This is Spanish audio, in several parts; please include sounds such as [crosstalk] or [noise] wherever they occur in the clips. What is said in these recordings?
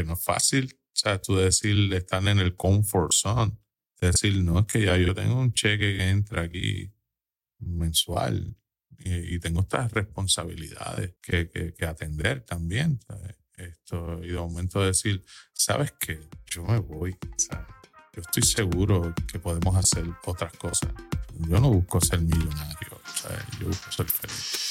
que no es fácil, o sea, tú decir, estar en el comfort zone, decir, no, es que ya yo tengo un cheque que entra aquí mensual y, tengo estas responsabilidades que, que, atender también. Esto, y de momento decir, ¿sabes qué? Yo me voy. Yo estoy seguro que podemos hacer otras cosas. Yo no busco ser millonario, yo busco ser feliz.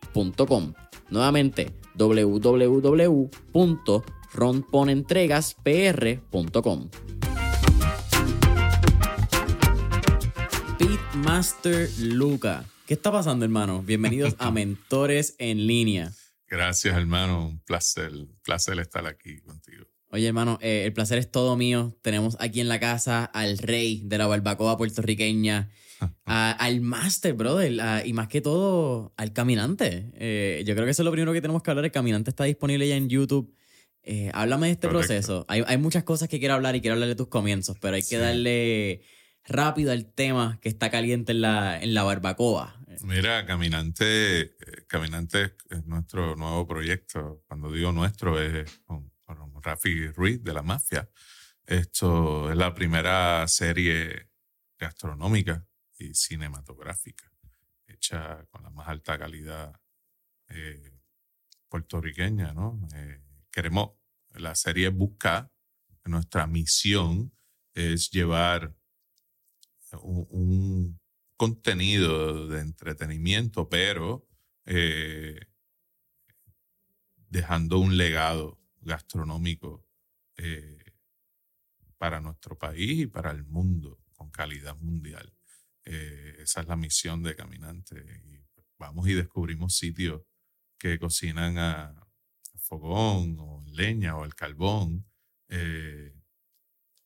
Nuevamente, www.ronponentregaspr.com. Pitmaster Luca. ¿Qué está pasando, hermano? Bienvenidos a [laughs] Mentores en Línea. Gracias, hermano. Un placer, placer estar aquí contigo. Oye, hermano, eh, el placer es todo mío. Tenemos aquí en la casa al rey de la barbacoa puertorriqueña, al máster, brother, y más que todo al caminante. Eh, yo creo que eso es lo primero que tenemos que hablar. El caminante está disponible ya en YouTube. Eh, háblame de este proceso. Hay, hay, muchas cosas que quiero hablar y quiero hablar de tus comienzos, pero hay que darle rápido al tema que está caliente en la, en la barbacoa. Mira, Caminante, Caminante es nuestro nuevo proyecto. Cuando digo nuestro, es Rafi Ruiz de la Mafia. Esto es la primera serie gastronómica cinematográfica hecha con la más alta calidad eh, puertorriqueña, ¿no? Eh, queremos, la serie busca, nuestra misión es llevar un, contenido de entretenimiento, pero eh, dejando un legado gastronómico para nuestro país y para el mundo con calidad mundial. Eh, esa es la misión de Caminante. Y vamos y descubrimos sitios que cocinan a, fogón o leña o al carbón. Eh,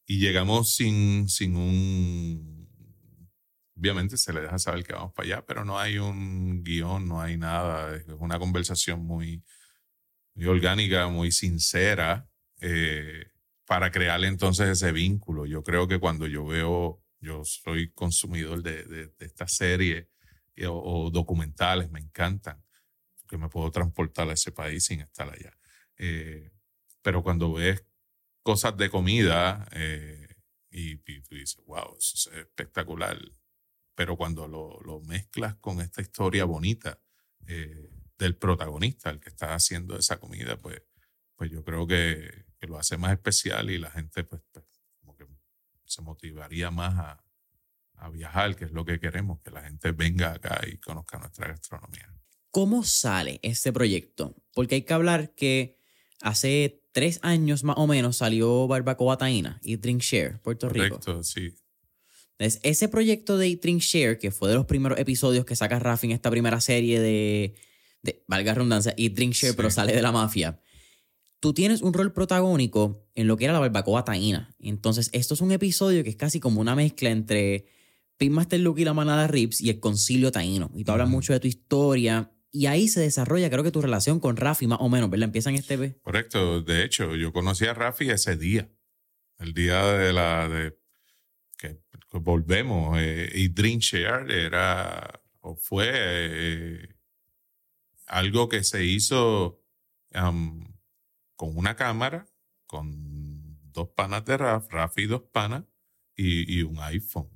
y llegamos sin, sin un... Obviamente se le deja saber que vamos para allá, pero no hay un guion, no hay nada. Es una conversación muy, muy orgánica, muy sincera, eh, para crear entonces ese vínculo. Yo creo que cuando yo veo, yo soy consumidor de, de, esta serie o, documentales, me encantan, que me puedo transportar a ese país sin estar allá. Eh, pero cuando ves cosas de comida eh, y, tú dices, wow, eso es espectacular. Pero cuando lo, lo mezclas con esta historia bonita, del protagonista, el que está haciendo esa comida, pues, pues yo creo que, lo hace más especial y la gente pues, pues, que se motivaría más a, a viajar, que es lo que queremos, que la gente venga acá y conozca nuestra gastronomía. ¿Cómo sale este proyecto? Porque hay que hablar que hace tres años más o menos salió Barbacoa Taína y Drink Share, Puerto Rico. Correcto, sí. Entonces, ese proyecto de Drink Share, que fue de los primeros episodios que saca Rafi en esta primera serie de valga redundancia, y Drink Share, pero sale de la mafia. Tú tienes un rol protagónico en lo que era la barbacoa taína. Entonces, esto es un episodio que es casi como una mezcla entre Pitmaster Luke y la manada Rips y el concilio taíno. Y tú hablas mucho de tu historia. Y ahí se desarrolla, creo que tu relación con Rafi, más o menos, ¿verdad? Empieza en este Correcto. De hecho, yo conocí a Rafi ese día. el día de la de que, volvemos eh, y Dream Share era o fue eh, algo que se hizo con una cámara con dos panas de RAF, RAF y dos panas y, un iPhone.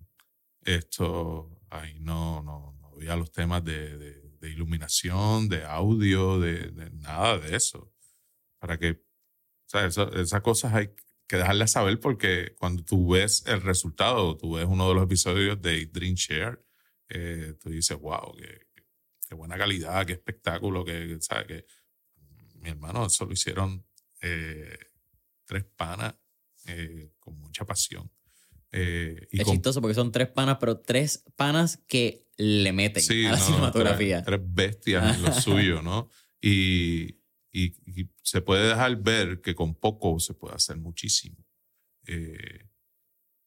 Esto ahí no, no, no había los temas de, iluminación, de audio, de, nada de eso. Para que, o sea, esas cosas hay que dejarlas saber porque cuando tú ves el resultado, tú ves uno de los episodios de Dream Share, eh, tú dices, wow, qué, qué, buena calidad, qué espectáculo, que, ¿sabes? Que mi hermano, eso lo hicieron eh, tres panas eh, con mucha pasión. Eh, y es chistoso porque son tres panas, pero tres panas que le meten a la cinematografía. Tres, bestias en lo [laughs] suyo, ¿no? Y, y, se puede dejar ver que con poco se puede hacer muchísimo. Eh,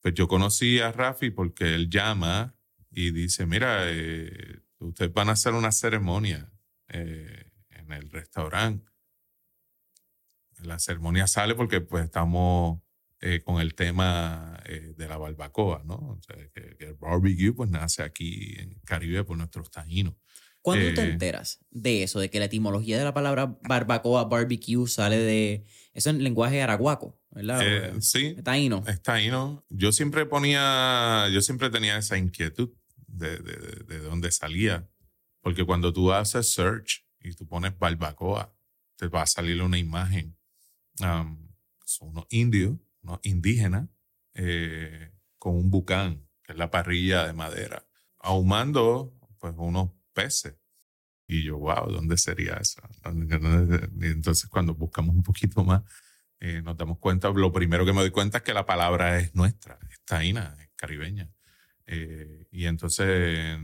pues yo conocí a Rafi porque él llama y dice, mira, ustedes van a hacer una ceremonia en el restaurante. La ceremonia sale porque pues estamos eh, con el tema eh, de la barbacoa, ¿no? O sea, que, el barbecue pues nace aquí en Caribe por nuestros taínos. ¿Cuándo te eh, enteras de eso, de que la etimología de la palabra barbacoa, barbecue, sale de... Eso en lenguaje araguaco, ¿verdad? sí. Es taíno. Es taíno. Yo siempre ponía, yo siempre tenía esa inquietud de, de, de, dónde salía. Porque cuando tú haces search y tú pones barbacoa, te va a salir una imagen. Son unos indios ¿no? indígena eh, con un bucán, que es la parrilla de madera, ahumando pues unos peces. Y yo, wow, ¿dónde sería eso? Entonces cuando buscamos un poquito más, eh, nos damos cuenta, lo primero que me doy cuenta es que la palabra es nuestra, es taína, es caribeña. Eh, y entonces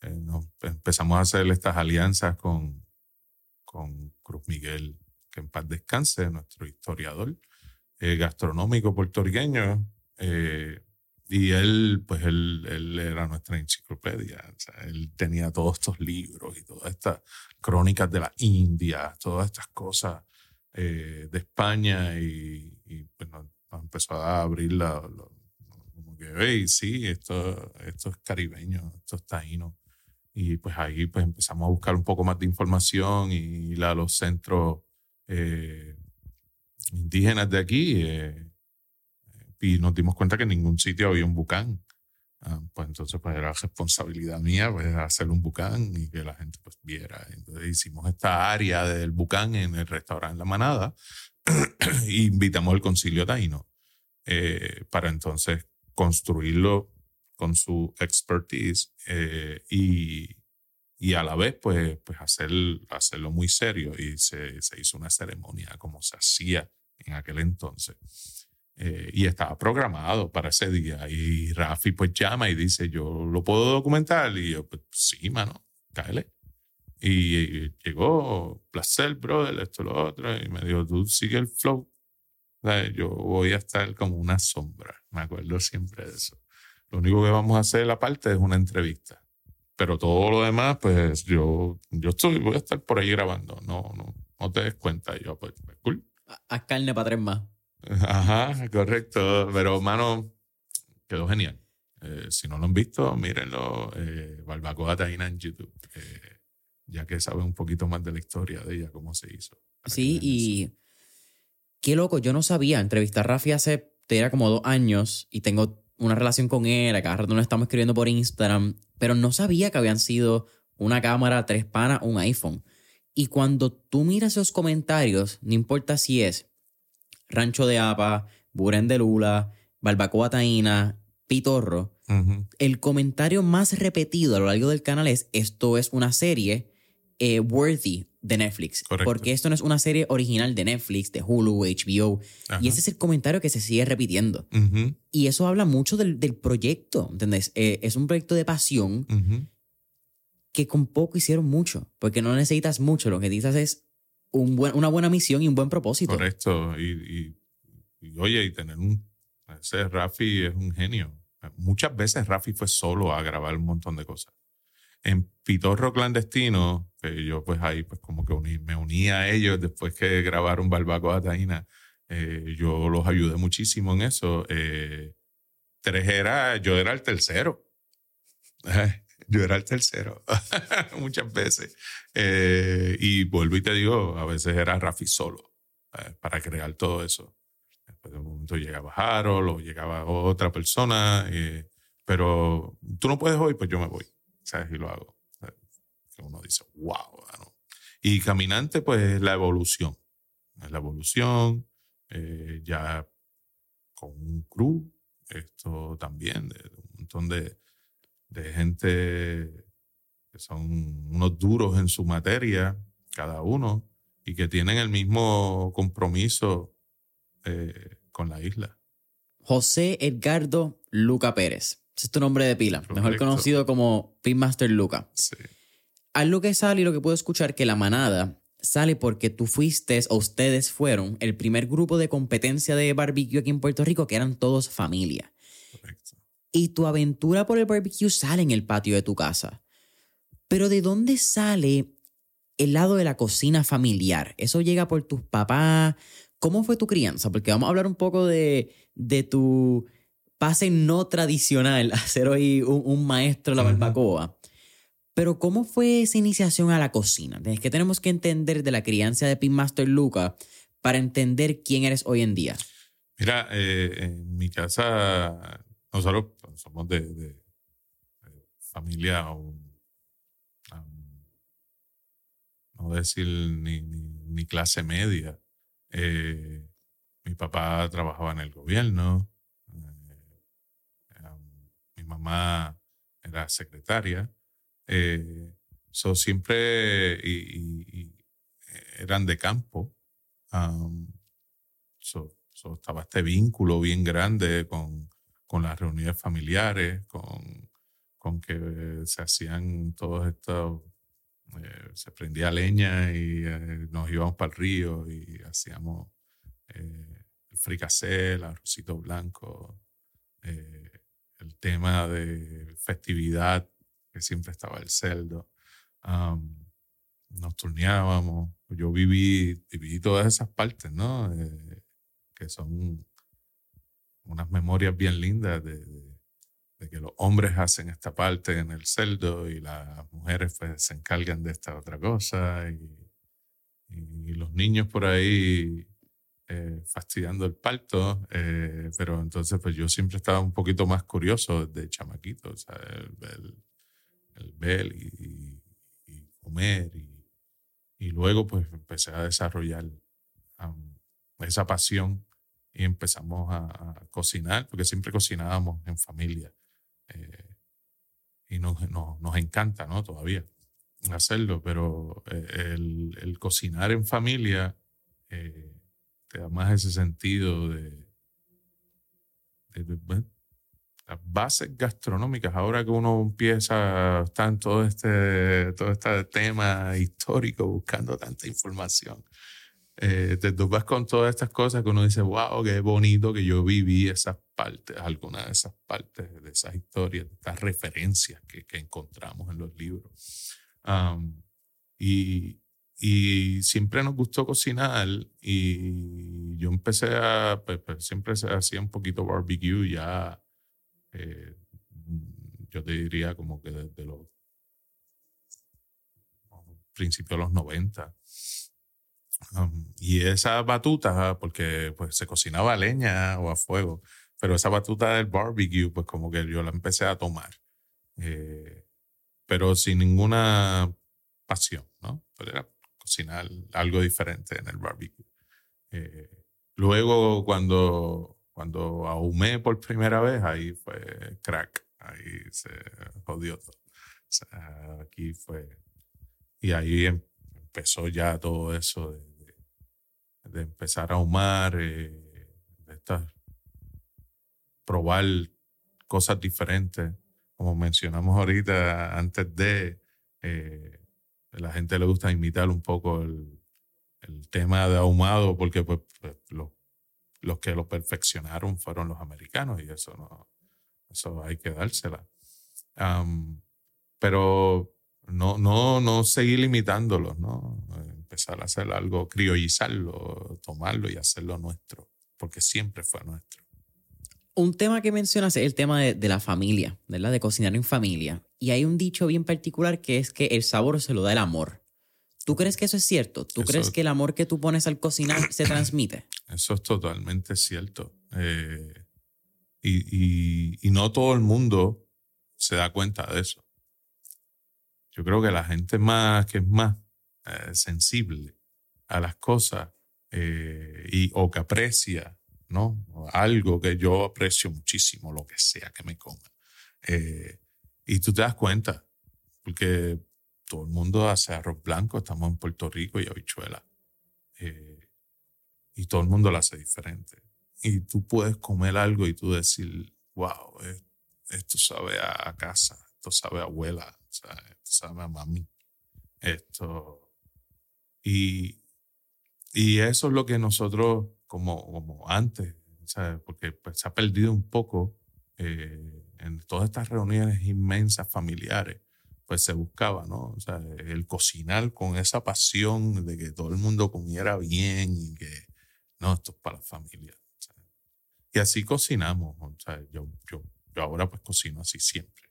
empezamos a hacer estas alianzas con, con Cruz Miguel, que en paz descanse, nuestro historiador, eh, gastronómico puertorriqueño. Eh, y él, pues él, él, era nuestra enciclopedia. él tenía todos estos libros y todas estas crónicas de la India, todas estas cosas eh, de España y, y pues nos, empezó a abrir la, como que, hey, sí, esto, esto es caribeño, esto es taíno. Y pues ahí pues empezamos a buscar un poco más de información y ir a los centros indígenas de aquí eh, y nos dimos cuenta que en ningún sitio había un bucán. Ah, pues entonces pues era responsabilidad mía pues, hacer un bucán y que la gente pues viera. Entonces hicimos esta área del bucán en el restaurante La Manada [clears throat] e invitamos al concilio taíno eh, para entonces construirlo con su expertise eh, y, y a la vez pues, pues hacer, hacerlo muy serio y se, se hizo una ceremonia como se hacía en aquel entonces. Eh, y estaba programado para ese día. Y Rafi pues llama y dice, yo lo puedo documentar. Y yo, pues sí, mano, cáele. Y, llegó, placer, brother, esto, lo otro. Y me dijo, tú sigue el flow. Yo voy a estar como una sombra. Me acuerdo siempre de eso. Lo único que vamos a hacer aparte es una entrevista. Pero todo lo demás, pues yo, yo estoy, voy a estar por ahí grabando. No, no, no te des cuenta. Y yo, pues, cool. Haz carne para tres más. Ajá, correcto. Pero, mano, quedó genial. Eh, si no lo han visto, mírenlo. Eh, Barbacoa Taina en YouTube. Eh, ya que saben un poquito más de la historia de ella, cómo se hizo. Sí, y qué loco, yo no sabía. Entrevistar a Rafi hace, era como dos años y tengo una relación con él. A cada rato nos estamos escribiendo por Instagram, pero no sabía que habían sido una cámara, tres panas, un iPhone. Y cuando tú miras esos comentarios, no importa si es Rancho de Apa, Buren de Lula, Barbacoa Taína, Pitorro, el comentario más repetido a lo largo del canal es esto es una serie eh, worthy de Netflix. Porque esto no es una serie original de Netflix, de Hulu, HBO. Y ese es el comentario que se sigue repitiendo. Y eso habla mucho del, proyecto, ¿entendés? Eh, es un proyecto de pasión que con poco hicieron mucho, porque no necesitas mucho, lo que necesitas es un buen, una buena misión y un buen propósito. Correcto, y, y, oye, y tener un... Ese Rafi es un genio. Muchas veces Rafi fue solo a grabar un montón de cosas. En Pitorro Clandestino, que yo pues ahí pues como que me uní a ellos después que grabaron Barbacoa Taína, Eh, yo los ayudé muchísimo en eso. Eh, tres era, yo era el tercero. [laughs] Yo era el tercero [laughs] muchas veces. Eh, y vuelvo y te digo, a veces era Rafi solo para crear todo eso. Después de un momento llegaba Harold o llegaba otra persona, pero tú no puedes hoy, pues yo me voy. ¿Sabes? Y lo hago. Uno dice, wow. Y caminante, pues la evolución. La evolución, eh, ya con un crew, esto también, de, un montón de, de gente que son unos duros en su materia, cada uno, y que tienen el mismo compromiso eh, con la isla. José Edgardo Luca Pérez. Ese es tu nombre de pila, mejor conocido como Pinmaster Luca. Sí. Al lo que sale y lo que puedo escuchar que la manada sale porque tú fuiste o ustedes fueron el primer grupo de competencia de barbecue aquí en Puerto Rico que eran todos familia. Correcto. Y tu aventura por el barbecue sale en el patio de tu casa. Pero ¿de dónde sale el lado de la cocina familiar? ¿Eso llega por tus papás? ¿Cómo fue tu crianza? Porque vamos a hablar un poco de, de tu pase no tradicional, hacer hoy un, maestro de la barbacoa. Pero ¿cómo fue esa iniciación a la cocina? ¿Qué tenemos que entender de la crianza de Pinmaster Luca para entender quién eres hoy en día? Mira, eh, en mi casa nosotros somos de, familia, no decir ni, clase media. Eh, mi papá trabajaba en el gobierno, eh, mi mamá era secretaria. Eh, siempre y, eran de campo. estaba este vínculo bien grande con, con las reuniones familiares, con, con que se hacían todos estos, eh, se prendía leña y eh, nos íbamos para el río y hacíamos eh, el fricacé, el arrocito blanco, el tema de festividad siempre estaba el celdo. nos turneábamos. Yo viví, viví todas esas partes, ¿no? Eh, que son unas memorias bien lindas de, de, que los hombres hacen esta parte en el celdo y las mujeres pues, se encargan de esta otra cosa y, y los niños por ahí eh, fastidiando el parto, eh, pero entonces pues yo siempre estaba un poquito más curioso de chamaquito, o sea, el, el ver y, comer. Y, luego pues empecé a desarrollar esa pasión y empezamos a, cocinar, porque siempre cocinábamos en familia. Eh, y nos, nos, encanta, ¿no? Todavía hacerlo, pero eh, el, cocinar en familia eh, te da más ese sentido de, las bases gastronómicas, ahora que uno empieza, está en todo este, todo este tema histórico, buscando tanta información, eh, te topas con todas estas cosas que uno dice, wow, qué bonito que yo viví esas partes, algunas de esas partes de esas historias, de estas referencias que, que encontramos en los libros. y, y siempre nos gustó cocinar y yo empecé a, pues, pues siempre hacía un poquito barbecue ya eh, yo te diría como que desde los principios de los 90. y esa batuta, porque pues se cocinaba a leña o a fuego, pero esa batuta del barbecue, pues como que yo la empecé a tomar, eh, pero sin ninguna pasión, ¿no? Era cocinar algo diferente en el barbecue. Eh, luego cuando cuando ahumé por primera vez, ahí fue crack, ahí se jodió todo. aquí fue. Y ahí em, empezó ya todo eso de, empezar a ahumar, eh, de estar, probar cosas diferentes. Como mencionamos ahorita, antes de, eh, la gente le gusta imitar un poco el, el tema de ahumado porque pues, pues los los que lo perfeccionaron fueron los americanos y eso no, eso hay que dársela. pero no, no, no seguir limitándolos, ¿no? empezar a hacer algo, criollizarlo, tomarlo y hacerlo nuestro, porque siempre fue nuestro. Un tema que mencionas es el tema de, la familia, ¿verdad? De cocinar en familia. Y hay un dicho bien particular que es que el sabor se lo da el amor. ¿Tú crees que eso es cierto? ¿Tú crees que el amor que tú pones al cocinar se transmite? Eso es totalmente cierto. Eh, y, no todo el mundo se da cuenta de eso. Yo creo que la gente más que es más eh, sensible a las cosas eh, y, o que aprecia ¿no? Algo que yo aprecio muchísimo, lo que sea que me coma. Y tú te das cuenta, porque todo el mundo hace arroz blanco, estamos en Puerto Rico y habichuela. Eh, y todo el mundo lo hace diferente. Y tú puedes comer algo y tú decir, wow, esto sabe a casa, esto sabe a abuela, esto sabe a mami. Esto. Y, y eso es lo que nosotros como, como antes, porque pues, se ha perdido un poco eh, en todas estas reuniones inmensas familiares, pues se buscaba, ¿no? O sea, el cocinar con esa pasión de que todo el mundo comiera bien y que, no, esto es para la familia. Y así cocinamos, sea, yo, yo, yo ahora pues cocino así siempre.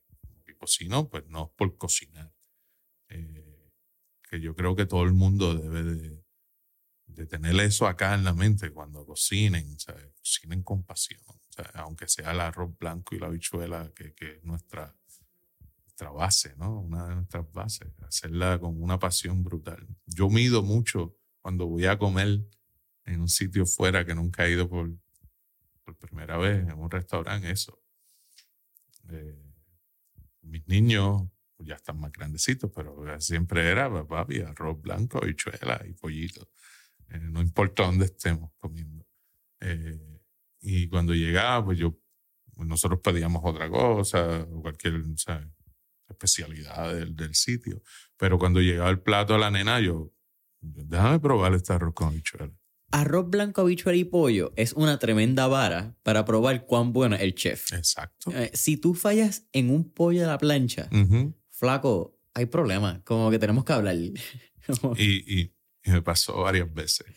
Y cocino pues no por cocinar. Eh, que yo creo que todo el mundo debe de, tener eso acá en la mente cuando cocinen, ¿sabes? cocinen con pasión, aunque sea el arroz blanco y la habichuela, que, que, es nuestra, nuestra base, ¿no? Una de nuestras bases, hacerla con una pasión brutal. Yo mido mucho cuando voy a comer en un sitio fuera que nunca he ido por, por primera vez, en un restaurante, eso. Eh, mis niños ya están más grandecitos, pero siempre era papi, arroz blanco, habichuela y pollito. Eh, no importa dónde estemos comiendo. Eh, y cuando llegaba, pues yo, nosotros pedíamos otra cosa, cualquier especialidad del, del, sitio. Pero cuando llegaba el plato a la nena, yo, déjame probar este arroz con habichuela. Arroz blanco, habichuela y pollo es una tremenda vara para probar cuán bueno es el chef. Exacto. Eh, si tú fallas en un pollo a la plancha, flaco, hay problema. Como que tenemos que hablar. [laughs] y, y y me pasó varias veces.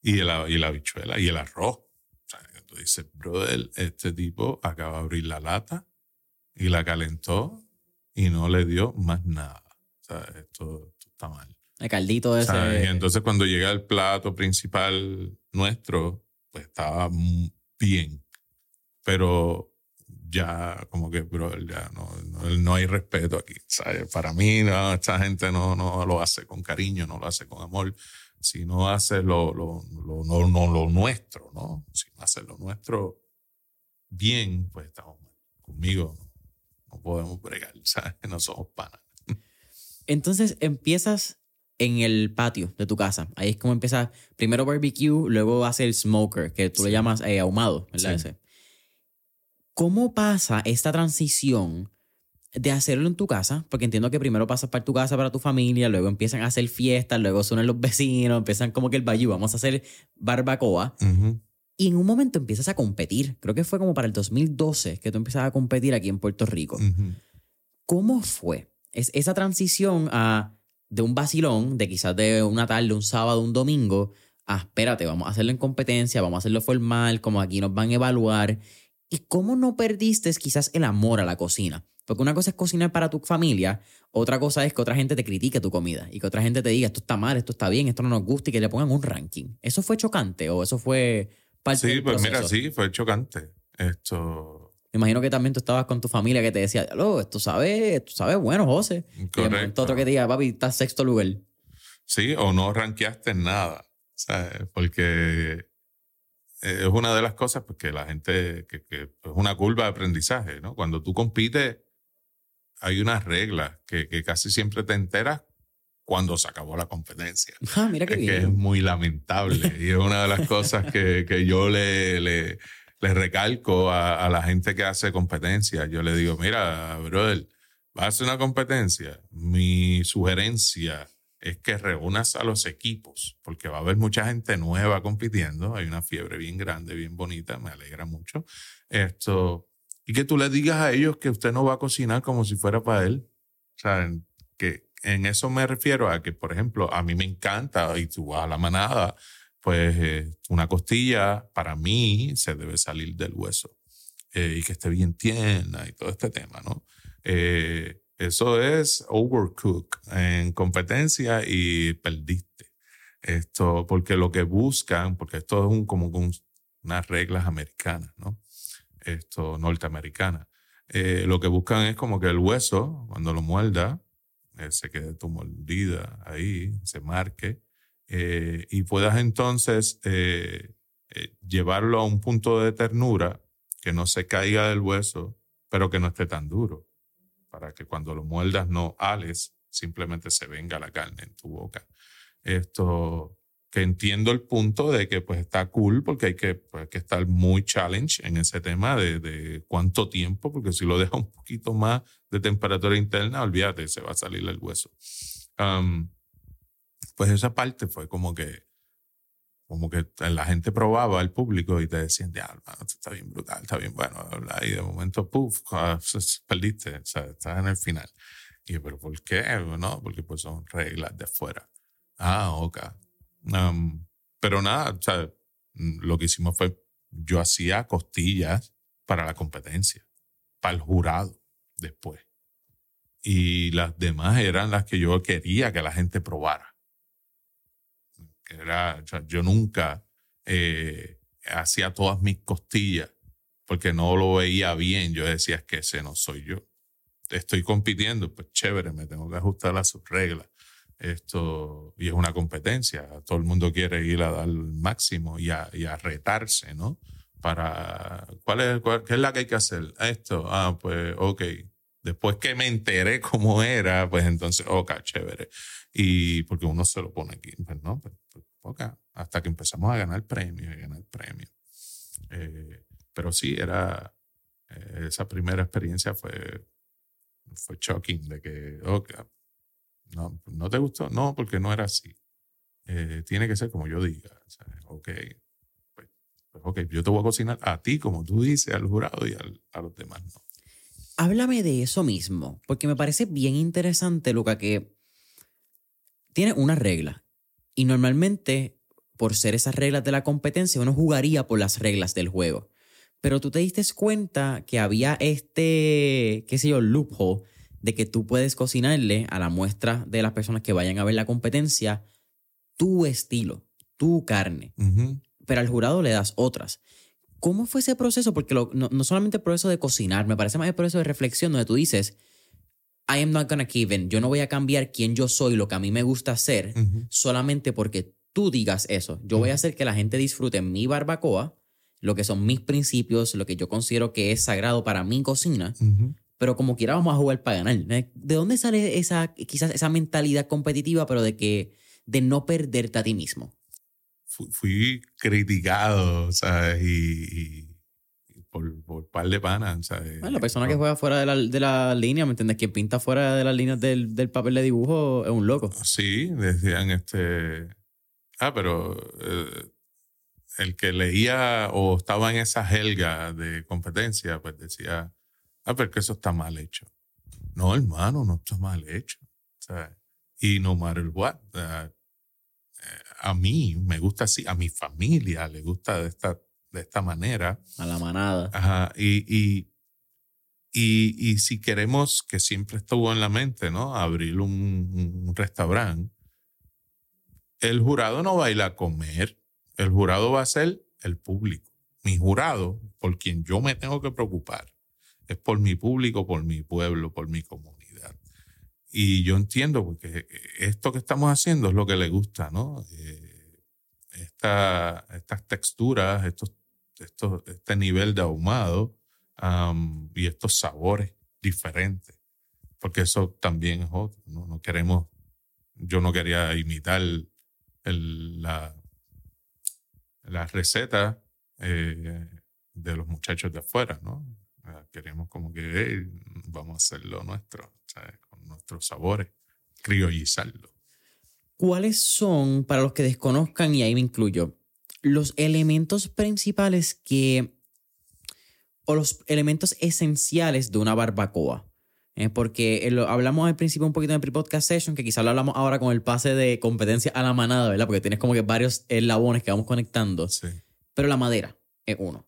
Y, la, y la habichuela y el arroz. O sea, tú dices, brother, este tipo acaba de abrir la lata y la calentó y no le dio más nada. O sea, esto, está mal. El caldito ese. Y entonces cuando llega el plato principal nuestro, pues estaba bien. Pero ya como que, bro, ya no, no, hay respeto aquí. ¿sabes? Para mí, no, esta gente no, no lo hace con cariño, no lo hace con amor, sino hace lo, lo, lo, no, no, lo nuestro, ¿no? Si no hace lo nuestro bien, pues estamos mal. Conmigo no podemos bregar, [laughs] ¿sabes? No somos panas. Entonces empiezas en el patio de tu casa. Ahí es como empieza primero barbecue, luego hace el smoker, que tú le llamas eh, ahumado, ¿verdad? ¿Cómo pasa esta transición de hacerlo en tu casa? Porque entiendo que primero pasas para tu casa, para tu familia, luego empiezan a hacer fiestas, luego suenan los vecinos, empiezan como que el bayou, vamos a hacer barbacoa. Y en un momento empiezas a competir. Creo que fue como para el 2012 que tú empezabas a competir aquí en Puerto Rico. ¿Cómo fue es esa transición a de un vacilón, de quizás de una tarde, un sábado, un domingo, a espérate, vamos a hacerlo en competencia, vamos a hacerlo formal, como aquí nos van a evaluar ¿Y cómo no perdiste quizás el amor a la cocina? Porque una cosa es cocinar para tu familia, otra cosa es que otra gente te critique tu comida y que otra gente te diga esto está mal, esto está bien, esto no nos gusta y que le pongan un ranking. ¿Eso fue chocante o eso fue parte Sí, pues mira, sí, fue chocante. Esto. Me imagino que también tú estabas con tu familia que te decía, oh, esto sabe, esto sabe bueno, José. Correcto. Y otro que te diga, papi, estás sexto lugar. Sí, o no rankeaste nada. ¿sabes? Porque eh, es una de las cosas pues, que la gente, que, es una curva de aprendizaje, ¿no? Cuando tú compites, hay unas reglas que, que casi siempre te enteras cuando se acabó la competencia. Ah, mira qué es bien. que es muy lamentable y es una de las cosas que, que yo le, le, le recalco a, a, la gente que hace competencia. Yo le digo, mira, brother, vas a hacer una competencia. Mi sugerencia es que reúnas a los equipos, porque va a haber mucha gente nueva compitiendo, hay una fiebre bien grande, bien bonita, me alegra mucho. Esto, y que tú le digas a ellos que usted no va a cocinar como si fuera para él. O sea, que, en eso me refiero a que, por ejemplo, a mí me encanta, y tú vas a la manada, pues eh, una costilla para mí se debe salir del hueso eh, y que esté bien tierna y todo este tema, ¿no? Eh, eso es overcook en competencia y perdiste. Esto, porque lo que buscan, porque esto es un, como unas reglas americanas, ¿no? Esto, norteamericanas. Lo que buscan es como que el hueso, cuando lo muerda, se quede tu mordida ahí, se marque, eh, y puedas entonces llevarlo a un punto de ternura que no se caiga del hueso, pero que no esté tan duro, para que cuando lo muerdas no ales, simplemente se venga la carne en tu boca. Esto, que entiendo el punto de que pues está cool porque hay que, pues, que estar muy challenge en ese tema de, de, cuánto tiempo, porque si lo deja un poquito más de temperatura interna, olvídate, se va a salir el hueso. Pues esa parte fue como que, como que la gente probaba al público y te decían, ya, hermano, está bien brutal, está bien bueno, y de momento, puff, ah, perdiste, o sea, estás en el final. Y yo, pero ¿por qué? No, porque pues son reglas de afuera. Ah, ok pero nada, o sea, lo que hicimos fue, yo hacía costillas para la competencia, para el jurado después. Y las demás eran las que yo quería que la gente probara. Era, yo nunca eh, hacía todas mis costillas porque no lo veía bien. Yo decía, es que ese no soy yo. Estoy compitiendo, pues chévere, me tengo que ajustar a sus reglas. Esto, y es una competencia, todo el mundo quiere ir a dar máximo y a, retarse, ¿no? Para, ¿cuál es, ¿qué es la que hay que hacer? Esto, ah, pues, ok. Después que me enteré cómo era, pues entonces, ok, chévere. Y porque uno se lo pone aquí, pues no, pues, pues hasta que empezamos a ganar premios y ganar premios. Eh, pero sí, era, eh, esa primera experiencia fue, fue shocking de que, no, ¿no te gustó? No, porque no era así. Eh, tiene que ser como yo diga. ok, pues, pues, ok, yo te voy a cocinar a ti como tú dices, al jurado y a los demás no. Háblame de eso mismo, porque me parece bien interesante, Luca, que tiene una regla. Y normalmente, por ser esas reglas de la competencia, uno jugaría por las reglas del juego. Pero tú te diste cuenta que había este, qué sé yo, loophole de que tú puedes cocinarle a la muestra de las personas que vayan a ver la competencia tu estilo, tu carne, pero al jurado le das otras. ¿Cómo fue ese proceso? Porque no, solamente el proceso de cocinar, me parece más el proceso de reflexión donde tú dices, I am not gonna give in. Yo no voy a cambiar quién yo soy, lo que a mí me gusta hacer, solamente porque tú digas eso. Yo voy a hacer que la gente disfrute mi barbacoa, lo que son mis principios, lo que yo considero que es sagrado para mi cocina, pero como quiera vamos a jugar para ganar. ¿De dónde sale esa, quizás esa mentalidad competitiva, pero de que de no perderte a ti mismo? Fui, criticado, ¿sabes? Y, por, por par de panas, ¿sabes? la persona que juega fuera de la, de la línea, ¿me entiendes? Quien pinta fuera de las líneas del, del, papel de dibujo es un loco. Sí, decían este... Ah, pero... Eh, el que leía o estaba en esa helga de competencia, pues decía, Ah, pero que eso está mal hecho. No, hermano, no está mal hecho. y no matter what. Eh, a mí me gusta así, a mi familia le gusta de esta, de esta manera. A la manada. Ajá. Y, y, y, y si queremos, que siempre estuvo en la mente, ¿no? Abrir un, un restaurante, el jurado no va a ir a comer, el jurado va a ser el público. Mi jurado, por quien yo me tengo que preocupar, es por mi público, por mi pueblo, por mi comunidad. Y yo entiendo porque esto que estamos haciendo es lo que le gusta, ¿no? Eh, estas texturas, estos, estos, este nivel de ahumado y estos sabores diferentes, porque eso también es otro, ¿no? No queremos, yo no quería imitar el, la, la receta eh, de los muchachos de afuera, ¿no? Queremos como que vamos a hacerlo nuestro, con nuestros sabores, criollizarlo. ¿Cuáles son, para los que desconozcan, y ahí me incluyo, los elementos principales que, o los elementos esenciales de una barbacoa? Eh, porque lo, hablamos al principio un poquito en el pre-podcast session, que quizás lo hablamos ahora con el pase de competencia a la manada, ¿verdad? Porque tienes como que varios eslabones que vamos conectando. Sí. Pero la madera es uno.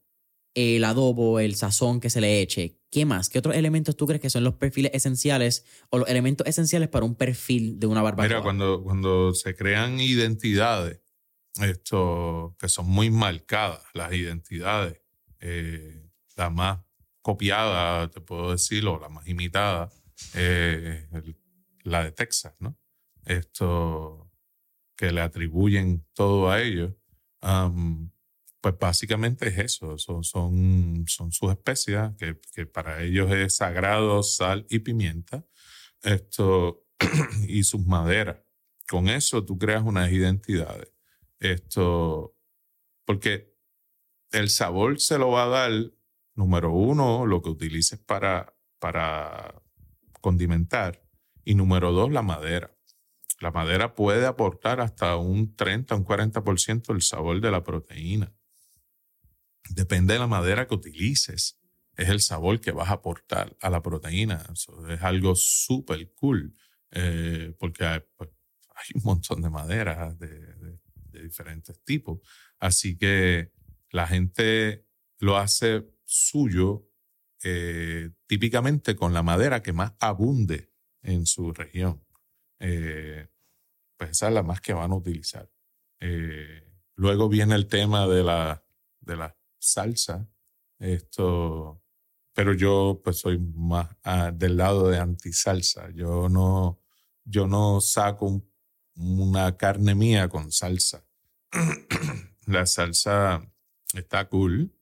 El adobo, el sazón que se le eche. ¿Qué más? ¿Qué otros elementos tú crees que son los perfiles esenciales o los elementos esenciales para un perfil de una barbacoa? Mira, cuando, cuando se crean identidades, esto, que son muy marcadas, las identidades, eh, la más copiada, te puedo decir, o la más imitada, eh, la de Texas, ¿no? Esto, que le atribuyen todo a ellos. pues básicamente es eso, son sus especias, que, que para ellos es sagrado, sal y pimienta, esto, [clears throat] y sus maderas. Con eso tú creas unas identidades. Esto, porque el sabor se lo va a dar, número uno, lo que utilices para, para condimentar, y número dos, la madera. La madera puede aportar hasta un 30, un 40% del sabor de la proteína. Depende de la madera que utilices, es el sabor que vas a aportar a la proteína. Eso es algo súper cool, eh, porque hay, pues, hay un montón de maderas de, de- de diferentes tipos. Así que la gente lo hace suyo eh, típicamente con la madera que más abunde en su región. Eh, pues esa es la más que van a utilizar. Eh, luego viene el tema de la, de la salsa. Esto, pero yo pues soy más ah, del lado de antisalsa. Yo no, yo no saco un- una carne mía con salsa. La salsa está cool,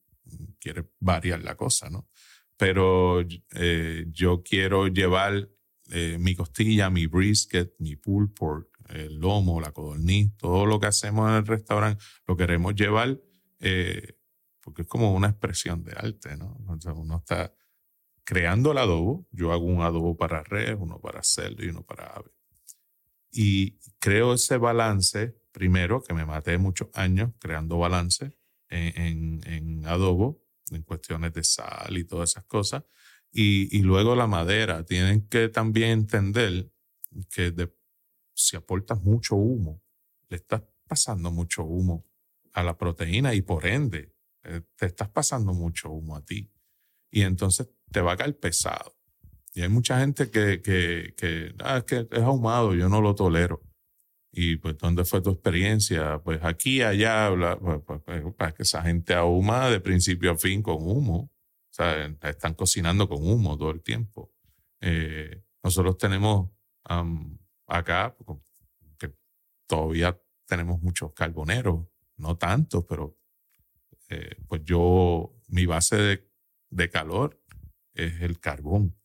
quiere variar la cosa, ¿no? Pero eh, yo quiero llevar eh, mi costilla, mi brisket, mi pulled pork, el lomo, la codorniz, todo lo que hacemos en el restaurante, lo queremos llevar eh, porque es como una expresión de arte, ¿no? Uno está creando el adobo, yo hago un adobo para res, uno para cerdo y uno para ave. Y creo ese balance, primero, que me maté muchos años creando balance en, en- adobo, en cuestiones de sal y todas esas cosas. Y, luego la madera. Tienen que también entender que si aportas mucho humo, le estás pasando mucho humo a la proteína y por ende eh, te estás pasando mucho humo a ti. Y entonces te va a caer pesado. Y hay mucha gente que, que, "Ah, es ahumado, yo no lo tolero. Y pues, ¿dónde fue tu experiencia? Pues aquí, allá, bla, pues, que esa gente ahuma de principio a fin con humo. O sea, están cocinando con humo todo el tiempo. Eh, nosotros tenemos am, acá, que todavía tenemos muchos carboneros, no tantos, pero eh, pues yo, mi base de, de calor es el carbón.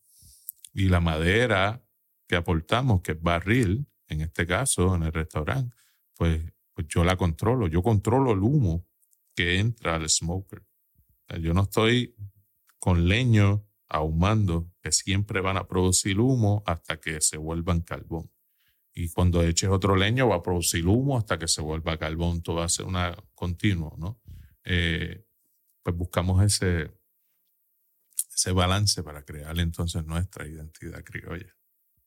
Y la madera que aportamos, que es barril, en este caso, en el restaurante, pues, pues yo la controlo. Yo controlo el humo que entra al smoker. Yo no estoy con leño ahumando, que siempre van a producir humo hasta que se vuelvan carbón. Y cuando eches otro leño va a producir humo hasta que se vuelva carbón. Todo va a ser una continuo, ¿no? Eh, pues buscamos ese, ese balance para crear entonces nuestra identidad criolla.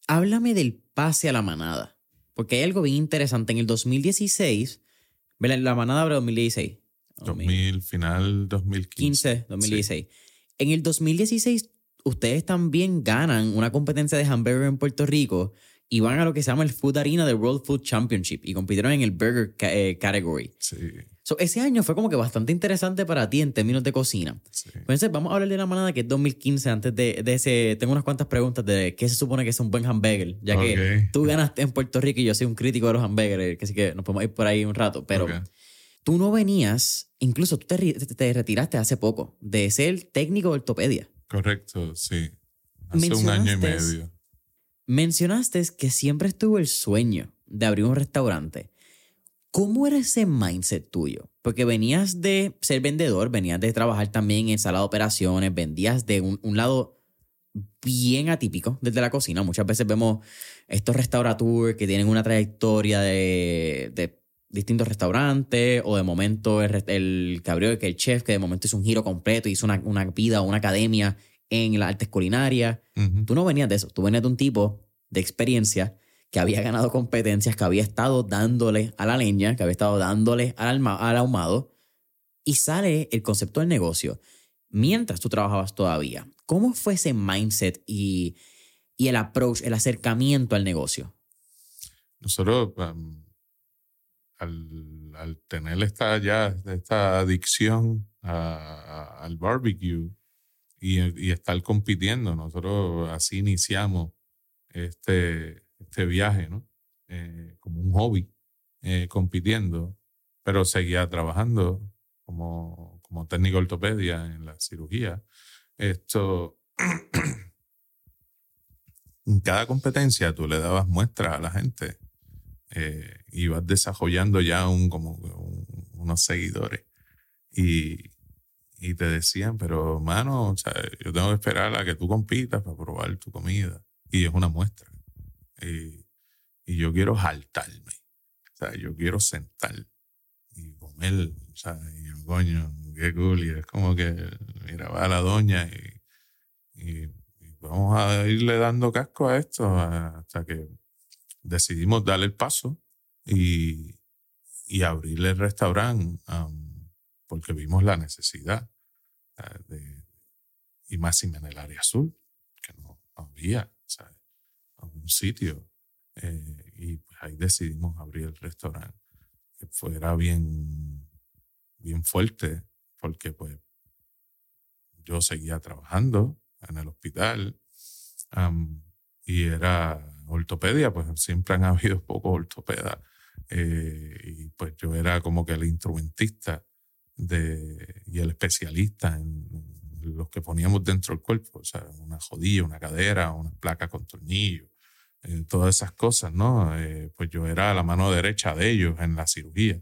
Háblame del pase a la manada. Porque hay algo bien interesante. En el 2016, ¿verdad? la manada abre 2016. 2000, final 2015. 15, 2016. En el 2016, ustedes también ganan una competencia de hamburger en Puerto Rico y van a lo que se llama el Food Arena del World Food Championship y compitieron en el Burger ca- eh, Category. Sí, So, ese año fue como que bastante interesante para ti en términos de cocina. sí. Entonces, vamos a hablar de la manada que es 2015. Antes de, de ese, tengo unas cuantas preguntas de qué se supone que es un buen hamburger, ya que tú ganaste en Puerto Rico y yo soy un crítico de los hamburgers, que así que nos podemos ir por ahí un rato. Pero tú no venías, incluso tú te, te- te retiraste hace poco de ser técnico de ortopedia. Correcto, sí. Hace un año y medio. Mencionaste que siempre estuvo el sueño de abrir un restaurante. ¿Cómo era ese mindset tuyo? Porque venías de ser vendedor, venías de trabajar también en sala de operaciones, vendías de un, un lado bien atípico desde la cocina. Muchas veces vemos estos restaurateurs que tienen una trayectoria de, de distintos restaurantes o de momento el que abrió, que el chef que de momento hizo un giro completo, hizo una, una vida o una academia en las artes culinarias. Tú no venías de eso, tú venías de un tipo de experiencia que había ganado competencias, que había estado dándole a la leña, que había estado dándole al, al ahumado, y sale el concepto del negocio mientras tú trabajabas todavía. ¿Cómo fue ese mindset y, y el approach, el acercamiento al negocio? Nosotros, al, tener esta, ya, esta adicción al barbecue y, y, estar compitiendo, nosotros así iniciamos este, este viaje, ¿no? Eh, como un hobby, eh, compitiendo, pero seguía trabajando como, como técnico ortopedia en la cirugía. Esto, [clears throat] en cada competencia tú le dabas muestras a la gente eh, ibas desarrollando ya un, como unos seguidores. Y, y, te decían, pero mano, o sea, yo tengo que esperar a que tú compitas para probar tu comida. Y es una muestra. Y, y yo quiero jaltarme. O sea, yo quiero sentar y comer. O sea, y yo, coño, qué cool. Y es como que, mira, va la doña y, vamos a irle dando casco a esto hasta que decidimos darle el paso y, y abrirle el restaurante porque vimos la necesidad y más en el área azul, que no, había un sitio. Eh, y pues ahí decidimos abrir el restaurante, que fuera bien, bien fuerte, porque pues yo seguía trabajando en el hospital y era ortopedia, pues siempre han [laughs] habido pocos ortopedas. Eh, y pues yo era como que el instrumentista de, y el especialista en, los que poníamos dentro del cuerpo, o sea, una jodilla, una cadera, una placa con tornillo, eh, todas esas cosas, ¿no? Eh, pues yo era la mano derecha de ellos en la cirugía.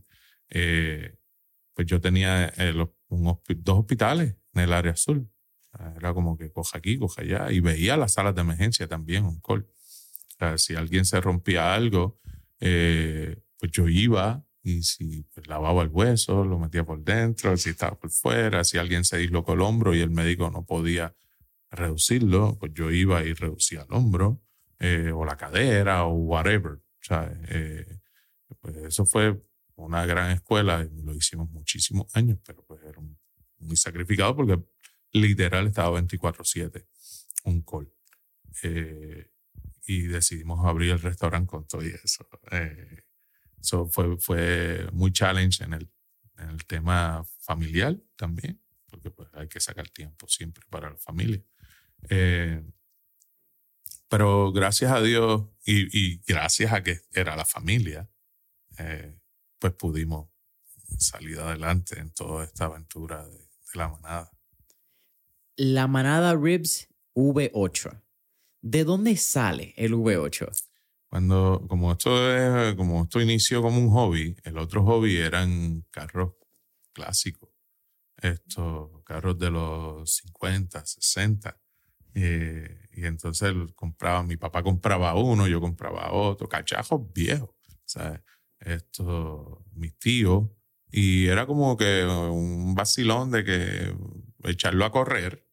pues yo tenía dos hospitales en el área azul. Era como que coja aquí, coja allá, y veía las salas de emergencia también, un col si alguien se rompía algo, eh, pues yo iba y si pues, lavaba el hueso, lo metía por dentro, si estaba por fuera, si alguien se dislocó el hombro y el médico no podía reducirlo, pues yo iba y reducía el hombro eh, o la cadera o whatever. Eh, pues eso fue una gran escuela y lo hicimos muchísimos años, pero pues era muy sacrificado porque literal estaba 24/7, un call. Eh, y decidimos abrir el restaurante con todo eso. Eh, fue, fue muy challenge en el, en el tema familiar también, porque pues hay que sacar tiempo siempre para la familia. Eh, pero gracias a Dios y, y, gracias a que era la familia, eh, pues pudimos salir adelante en toda esta aventura de, de la manada. La manada Ribs V8 ¿De dónde sale el V8? Cuando, como esto, es, como esto inició como un hobby, el otro hobby eran carros clásicos. Estos carros de los 50, 60. Eh, y entonces compraba, mi papá compraba uno, yo compraba otro, cachajos viejos. ¿sabes? Esto, mis tíos. Y era como que un vacilón de que echarlo a correr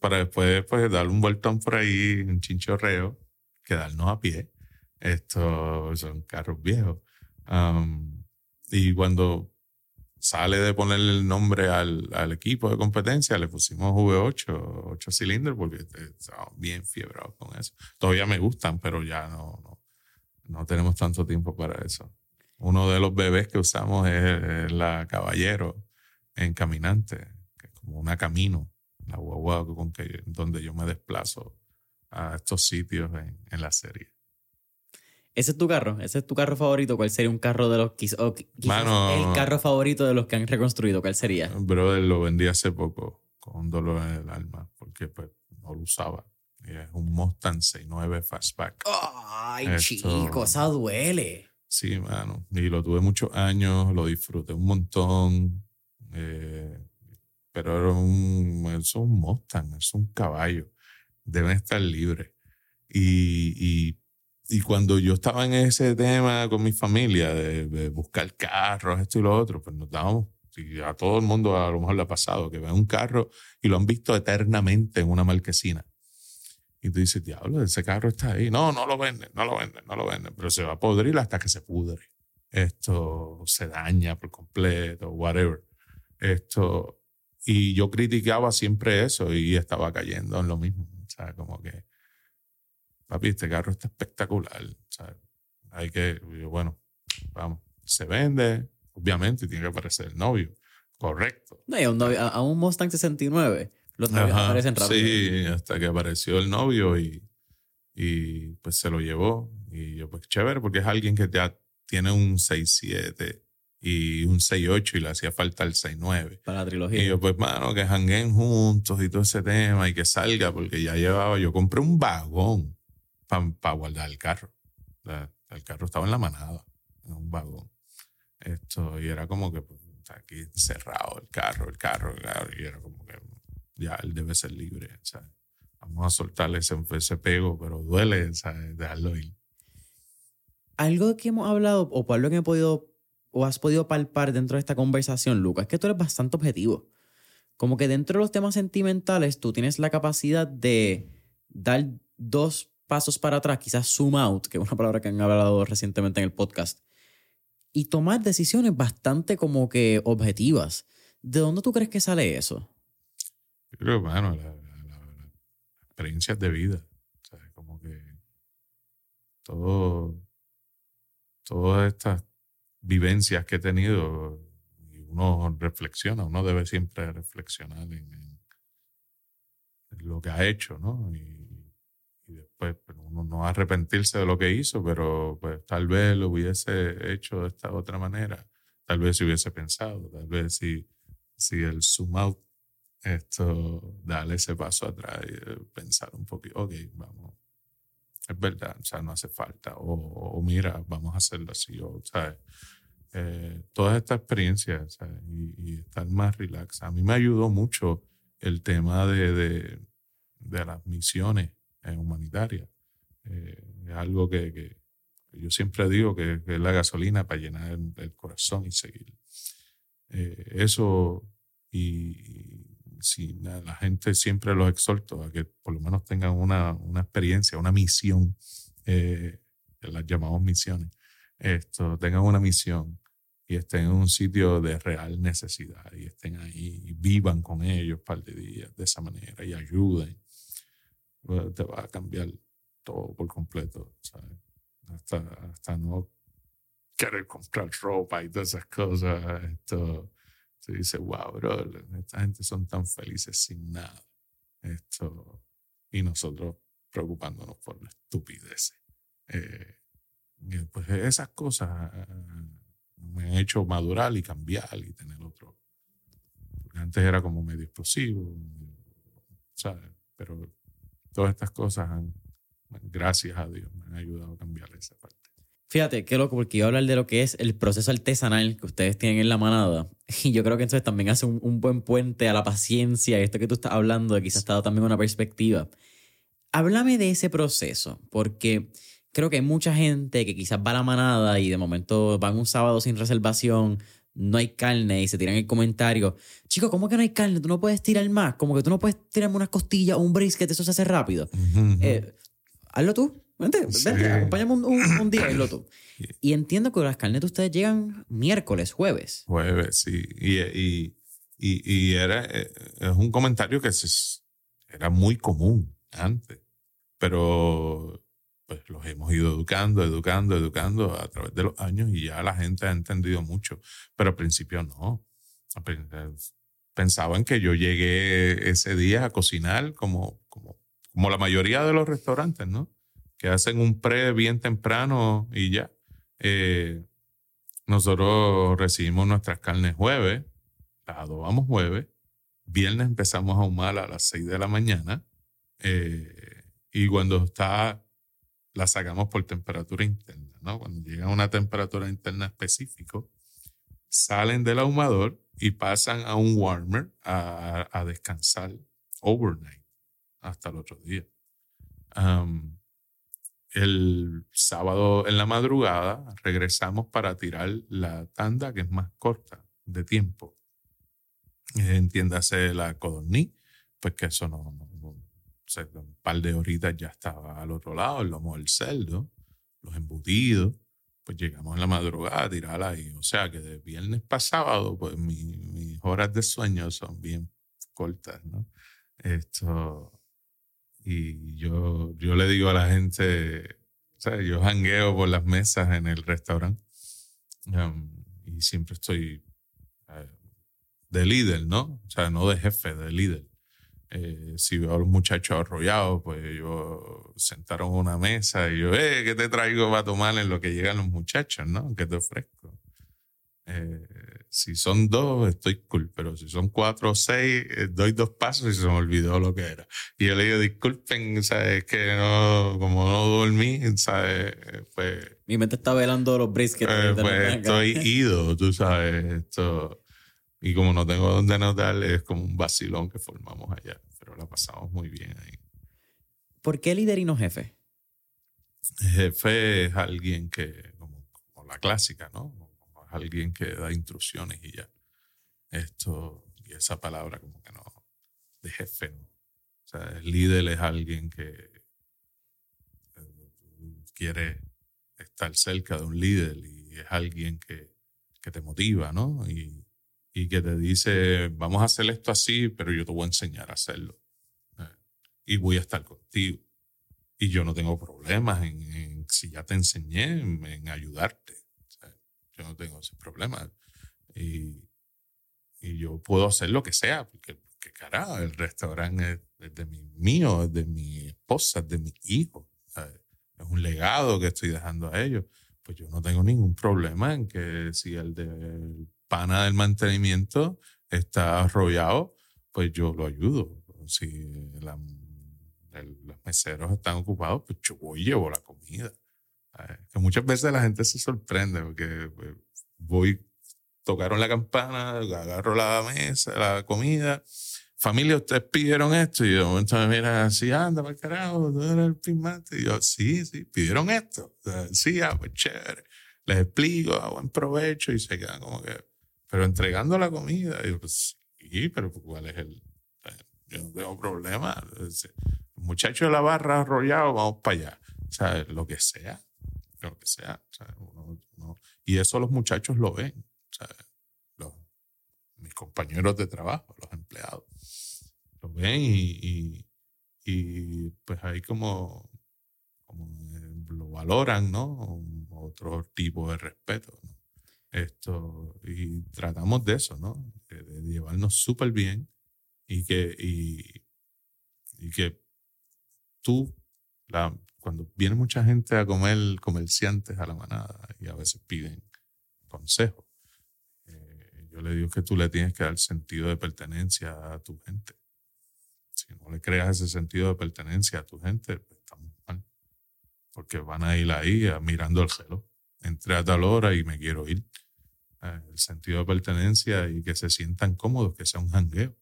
para después pues, dar un vueltón por ahí, un chinchorreo, quedarnos a pie. Estos son carros viejos. Um, y cuando sale de ponerle el nombre al, al, equipo de competencia, le pusimos V8, 8 cilindros, porque estamos bien fiebrados con eso. Todavía me gustan, pero ya no, no, no, tenemos tanto tiempo para eso. Uno de los bebés que usamos es la Caballero en Caminante, que es como una camino la guagua con que, donde yo me desplazo a estos sitios en, en, la serie. ¿Ese es tu carro? ¿Ese es tu carro favorito? ¿Cuál sería un carro de los el carro favorito de los que han reconstruido? ¿Cuál sería? Brother, lo vendí hace poco con dolor en el alma porque pues no lo usaba. Y es un Mustang 69 Fastback. ¡Ay, chico! Esa duele. Sí, mano. Y lo tuve muchos años, lo disfruté un montón. Eh, pero era un, es un Mustang, es un caballo, deben estar libres. Y, y, y, cuando yo estaba en ese tema con mi familia de, buscar carros, esto y lo otro, pues nos dábamos, y a todo el mundo a lo mejor le ha pasado, que ven un carro y lo han visto eternamente en una marquesina. Y tú dices, diablo, ese carro está ahí. No, no lo venden, no lo venden, no lo venden. Pero se va a podrir hasta que se pudre. Esto se daña por completo, whatever. Esto. Y yo criticaba siempre eso y estaba cayendo en lo mismo. O sea, como que, papi, este carro está espectacular. Sea, hay que, bueno, vamos, se vende, obviamente, tiene que aparecer el novio. Correcto. No, a, un novio, a, un Mustang 69 los novios aparecen rápido. Sí, hasta que apareció el novio y, y pues se lo llevó. Y yo, pues chévere, porque es alguien que ya tiene un 6-7 y un 6-8 y le hacía falta el 6-9. Para la trilogía. Y yo, pues, mano, que janguen juntos y todo ese tema y que salga, porque ya llevaba, yo compré un vagón para guardar el carro. el carro estaba en la manada, en un vagón. Esto, y era como que, pues, aquí cerrado el carro, el carro, el carro, y era como que ya él debe ser libre. Vamos a soltarle ese, ese pego, pero duele ¿sabes? dejarlo ir. Algo que hemos hablado, o por algo que he podido, o has podido palpar dentro de esta conversación, Lucas, es que tú eres bastante objetivo. Como que dentro de los temas sentimentales, tú tienes la capacidad de dar dos pasos para atrás, quizás zoom out, que es una palabra que han hablado recientemente en el podcast, y tomar decisiones bastante como que objetivas. ¿De dónde tú crees que sale eso? Yo creo, bueno, las la, experiencias de vida. ¿sabes? Como que todo, todas estas vivencias que he tenido, uno reflexiona, uno debe siempre reflexionar en, lo que ha hecho, ¿no? Y, después pues, uno no arrepentirse de lo que hizo, pero pues tal vez lo hubiese hecho de esta otra manera, tal vez si hubiese pensado, tal vez si, si el zoom out esto, darle ese paso atrás y eh, pensar un poquito, ok, vamos, es verdad, o sea, no hace falta, o, mira, vamos a hacerlo así, o, ¿sabes? Eh, todas estas experiencias Y, estar más relax. A mí me ayudó mucho el tema de, de, de las misiones humanitarias. Eh, es algo que, yo siempre digo que, es la gasolina para llenar el, corazón y seguir. eso y, si la gente siempre los exhorto a que por lo menos tengan una, una experiencia, una misión, eh, las llamamos misiones, esto, tengan una misión y estén en un sitio de real necesidad y estén ahí y vivan con ellos un par de días de esa manera y ayuden, te va a cambiar todo por completo, ¿sabes? Hasta, hasta no querer comprar ropa y todas esas cosas. Esto, se dice, wow, bro, esta gente son tan felices sin nada. Esto, y nosotros preocupándonos por la estupidez. Eh, pues esas cosas me han hecho madurar y cambiar y tener otro. Porque antes era como medio explosivo, ¿sabes? Pero todas estas cosas, han, gracias a Dios, me han ayudado a cambiar esa parte. Fíjate, qué loco, porque iba a hablar de lo que es el proceso artesanal que ustedes tienen en la manada. [laughs] Y yo creo que entonces también hace un, buen puente a la paciencia esto que tú estás hablando, de quizás está también una perspectiva. Háblame de ese proceso, porque creo que hay mucha gente que quizás va a la manada y de momento van un sábado sin reservación, no hay carne y se tiran el comentario, chico, ¿cómo que no hay carne? Tú no puedes tirar más, como que tú no puedes tirarme unas costillas o un brisket, eso se hace rápido. Eh, hazlo tú. Vente, vente, acompáñame un, día y lo tú. Y entiendo que las carnes de ustedes llegan miércoles, jueves. Jueves, sí. Y, y, y, era, eh, es un comentario que era muy común antes, pero pues los hemos ido educando, educando, educando a través de los años y ya la gente ha entendido mucho, pero al principio no. Pensaban que yo llegué ese día a cocinar como, como, como la mayoría de los restaurantes, ¿no? que hacen un pre bien temprano y ya. Eh, nosotros recibimos nuestras carnes jueves, las adobamos jueves, viernes empezamos a ahumar a las 6 de la mañana eh, y cuando está, la sacamos por temperatura interna, ¿no? Cuando llega a una temperatura interna específica, salen del ahumador y pasan a un warmer a, a descansar overnight hasta el otro día. El sábado en la madrugada regresamos para tirar la tanda que es más corta de tiempo eh, entiéndase la codorniz, pues que eso no, un par de horitas ya estaba al otro lado, el lomo del cerdo, los embutidos, pues llegamos en la madrugada a ahí. O sea que de viernes para sábado, pues mis horas de sueño son bien cortas, ¿no? Esto, y yo, yo le digo a la gente, o sea, yo jangueo por las mesas en el restaurante um, y siempre estoy eh, de líder, ¿no? O sea, no de jefe, de líder. Eh, si veo a los muchachos arrollados, pues ellos sentaron una mesa y yo, eh, ¿qué te traigo para tomar en lo que llegan los muchachos, no? ¿Qué te ofrezco? Eh, si son dos, estoy cool, pero si son cuatro o seis, eh, doy dos pasos y se me olvidó lo que era. Y yo le digo, disculpen, ¿sabes? Que no, como no dormí, ¿sabes? Pues. Mi mente está velando los briskets. pues estoy [laughs] ido, tú sabes, esto y como no tengo dónde anotar, es como un vacilón que formamos allá. Pero la pasamos muy bien ahí. ¿Por qué líder y no jefe? Jefe es alguien que, como, la clásica, ¿no? es alguien que da instrucciones y ya. Esto, y esa palabra como que no, de jefe, ¿no? O sea, el líder es alguien que eh, quiere estar cerca de un líder y es alguien que, que te motiva, ¿no? Y, y que te dice, vamos a hacer esto así, pero yo te voy a enseñar a hacerlo. Eh, y voy a estar contigo. Y yo no tengo problemas en, si ya te enseñé, en, ayudarte. yo no tengo ese problema. Y, y, yo puedo hacer lo que sea, porque, porque carajo, el restaurante es, de mi, mío, es de mi esposa, es de mi hijo. Es un legado que estoy dejando a ellos. Pues yo no tengo ningún problema en que si el de pana del mantenimiento está arrollado, pues yo lo ayudo. Si los meseros están ocupados, pues yo voy y llevo la comida. Que muchas veces la gente se sorprende porque pues, voy, tocaron la campana, agarro la mesa, la comida. Familia, ustedes pidieron esto. Y de momento me miran así, anda para el carajo, tú eres el primate. Y yo, sí, sí, pidieron esto. Sí, ah, pues chévere. Les explico, a buen provecho y se quedan como que, pero entregando la comida, y pues sí, pero ¿cuál es el...? Yo no tengo problema. Muchacho de la barra arrollado, vamos para allá. O sea, lo que sea, lo que sea. y eso los muchachos lo ven. Mis compañeros de trabajo, los empleados, lo ven y, y, pues ahí como, como lo valoran, ¿no? Otro tipo de respeto. ¿no? Esto, y tratamos de eso, ¿no? De, llevarnos súper bien y que, y, que tú, cuando viene mucha gente a comer comerciantes a la manada y a veces piden consejos, eh, yo le digo que tú le tienes que dar sentido de pertenencia a tu gente. Si no le creas ese sentido de pertenencia a tu gente, pues estamos mal. Porque van a ir ahí mirando el gelo entré a tal hora y me quiero ir. Eh, el sentido de pertenencia y que se sientan cómodos, que sea un jangueo.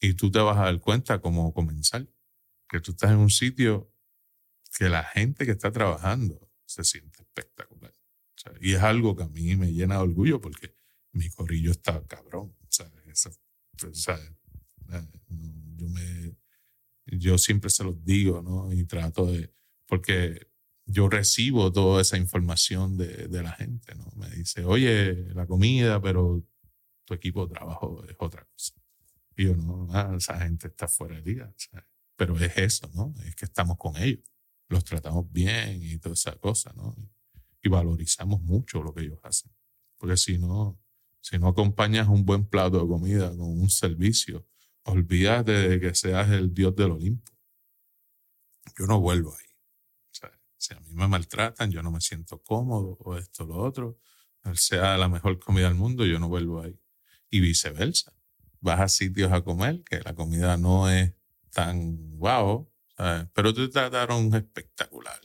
Y tú te vas a dar cuenta cómo comenzar, que tú estás en un sitio que la gente que está trabajando se siente espectacular. y es algo que a mí me llena de orgullo porque mi corillo está cabrón. Eh, yo, yo siempre se los digo, ¿no? Y trato de, porque yo recibo toda esa información de, de, la gente, ¿no? Me dice, oye, la comida, pero tu equipo de trabajo es otra cosa. Y yo, no, esa gente está fuera de liga. Pero es eso, ¿no? Es que estamos con ellos. Los tratamos bien y toda esa cosa, ¿no? Y valorizamos mucho lo que ellos hacen. Porque si no, si no acompañas un buen plato de comida con un servicio, olvídate de que seas el dios del Olimpo. Yo no vuelvo ahí. Si a mí me maltratan, yo no me siento cómodo o esto o lo otro, sea la mejor comida del mundo, yo no vuelvo ahí. Y viceversa. Vas a sitios a comer que la comida no es tan wow, pero te trataron espectacular.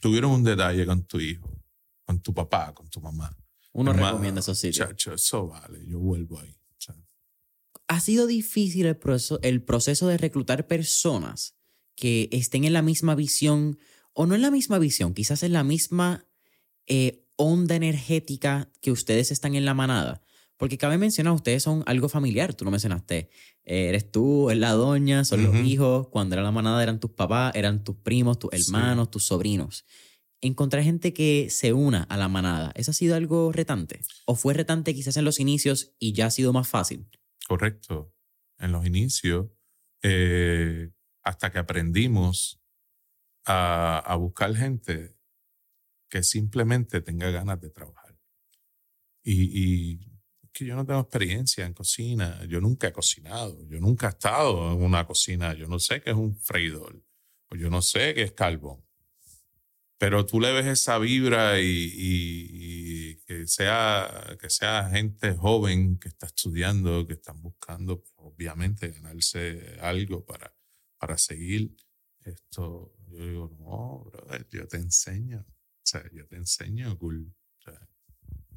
Tuvieron un detalle con tu hijo, con tu papá, con tu mamá. Uno recomienda esos sitios. Chacho, eso vale, yo vuelvo ahí. Ha sido difícil el proceso, el proceso de reclutar personas que estén en la misma visión o no en la misma visión, quizás en la misma eh, onda energética que ustedes están en la manada. Porque cabe mencionar, ustedes son algo familiar, tú lo mencionaste. Eh, eres tú, es la doña, son los hijos. Cuando era la manada eran tus papás, eran tus primos, tus Sí. hermanos, tus sobrinos. Encontrar gente que se una a la manada, ¿eso ha sido algo retante? ¿O fue retante quizás en los inicios y ya ha sido más fácil? Correcto. En los inicios, eh, hasta que aprendimos a, buscar gente que simplemente tenga ganas de trabajar. Y, y que yo no tengo experiencia en cocina, yo nunca he cocinado, yo nunca he estado en una cocina, yo no sé qué es un freidor, o yo no sé qué es carbón. Pero tú le ves esa vibra y, y- que, sea, que sea gente joven que está estudiando, que están buscando, obviamente, ganarse algo para, para seguir esto. Yo digo, no, brother, yo te enseño. O sea, yo te enseño, cool. O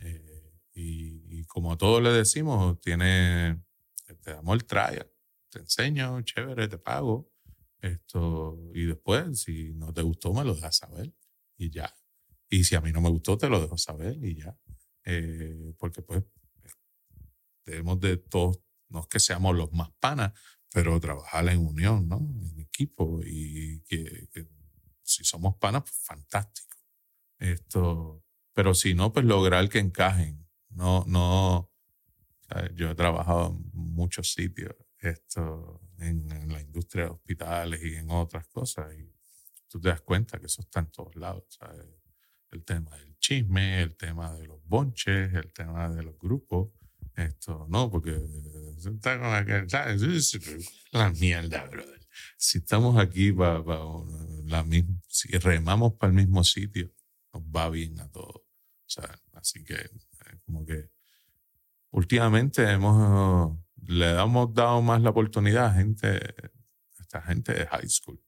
eh, y, y como a todos le decimos, tiene, te damos el trial, te enseño, chévere, te pago. Esto, y después, si no te gustó, me lo dejas saber y ya. Y si a mí no me gustó, te lo dejo saber y ya. Eh, porque pues debemos de todos, no es que seamos los más panas, pero trabajar en unión, ¿no? En equipo y que, que si somos panas, pues fantástico. Esto, pero si no, pues lograr que encajen. No, no, yo he trabajado en muchos sitios, esto, en, en la industria de hospitales y en otras cosas, y tú te das cuenta que eso está en todos lados, ¿sabes? El tema del chisme, el tema de los bonches, el tema de los grupos, esto, no, porque eso está con aquel, la mierda, brother. Si estamos aquí para la misma, si remamos para el mismo sitio, nos va bien a todos. O sea, así que, eh, como que últimamente hemos, le hemos dado más la oportunidad a gente, a esta gente de high school.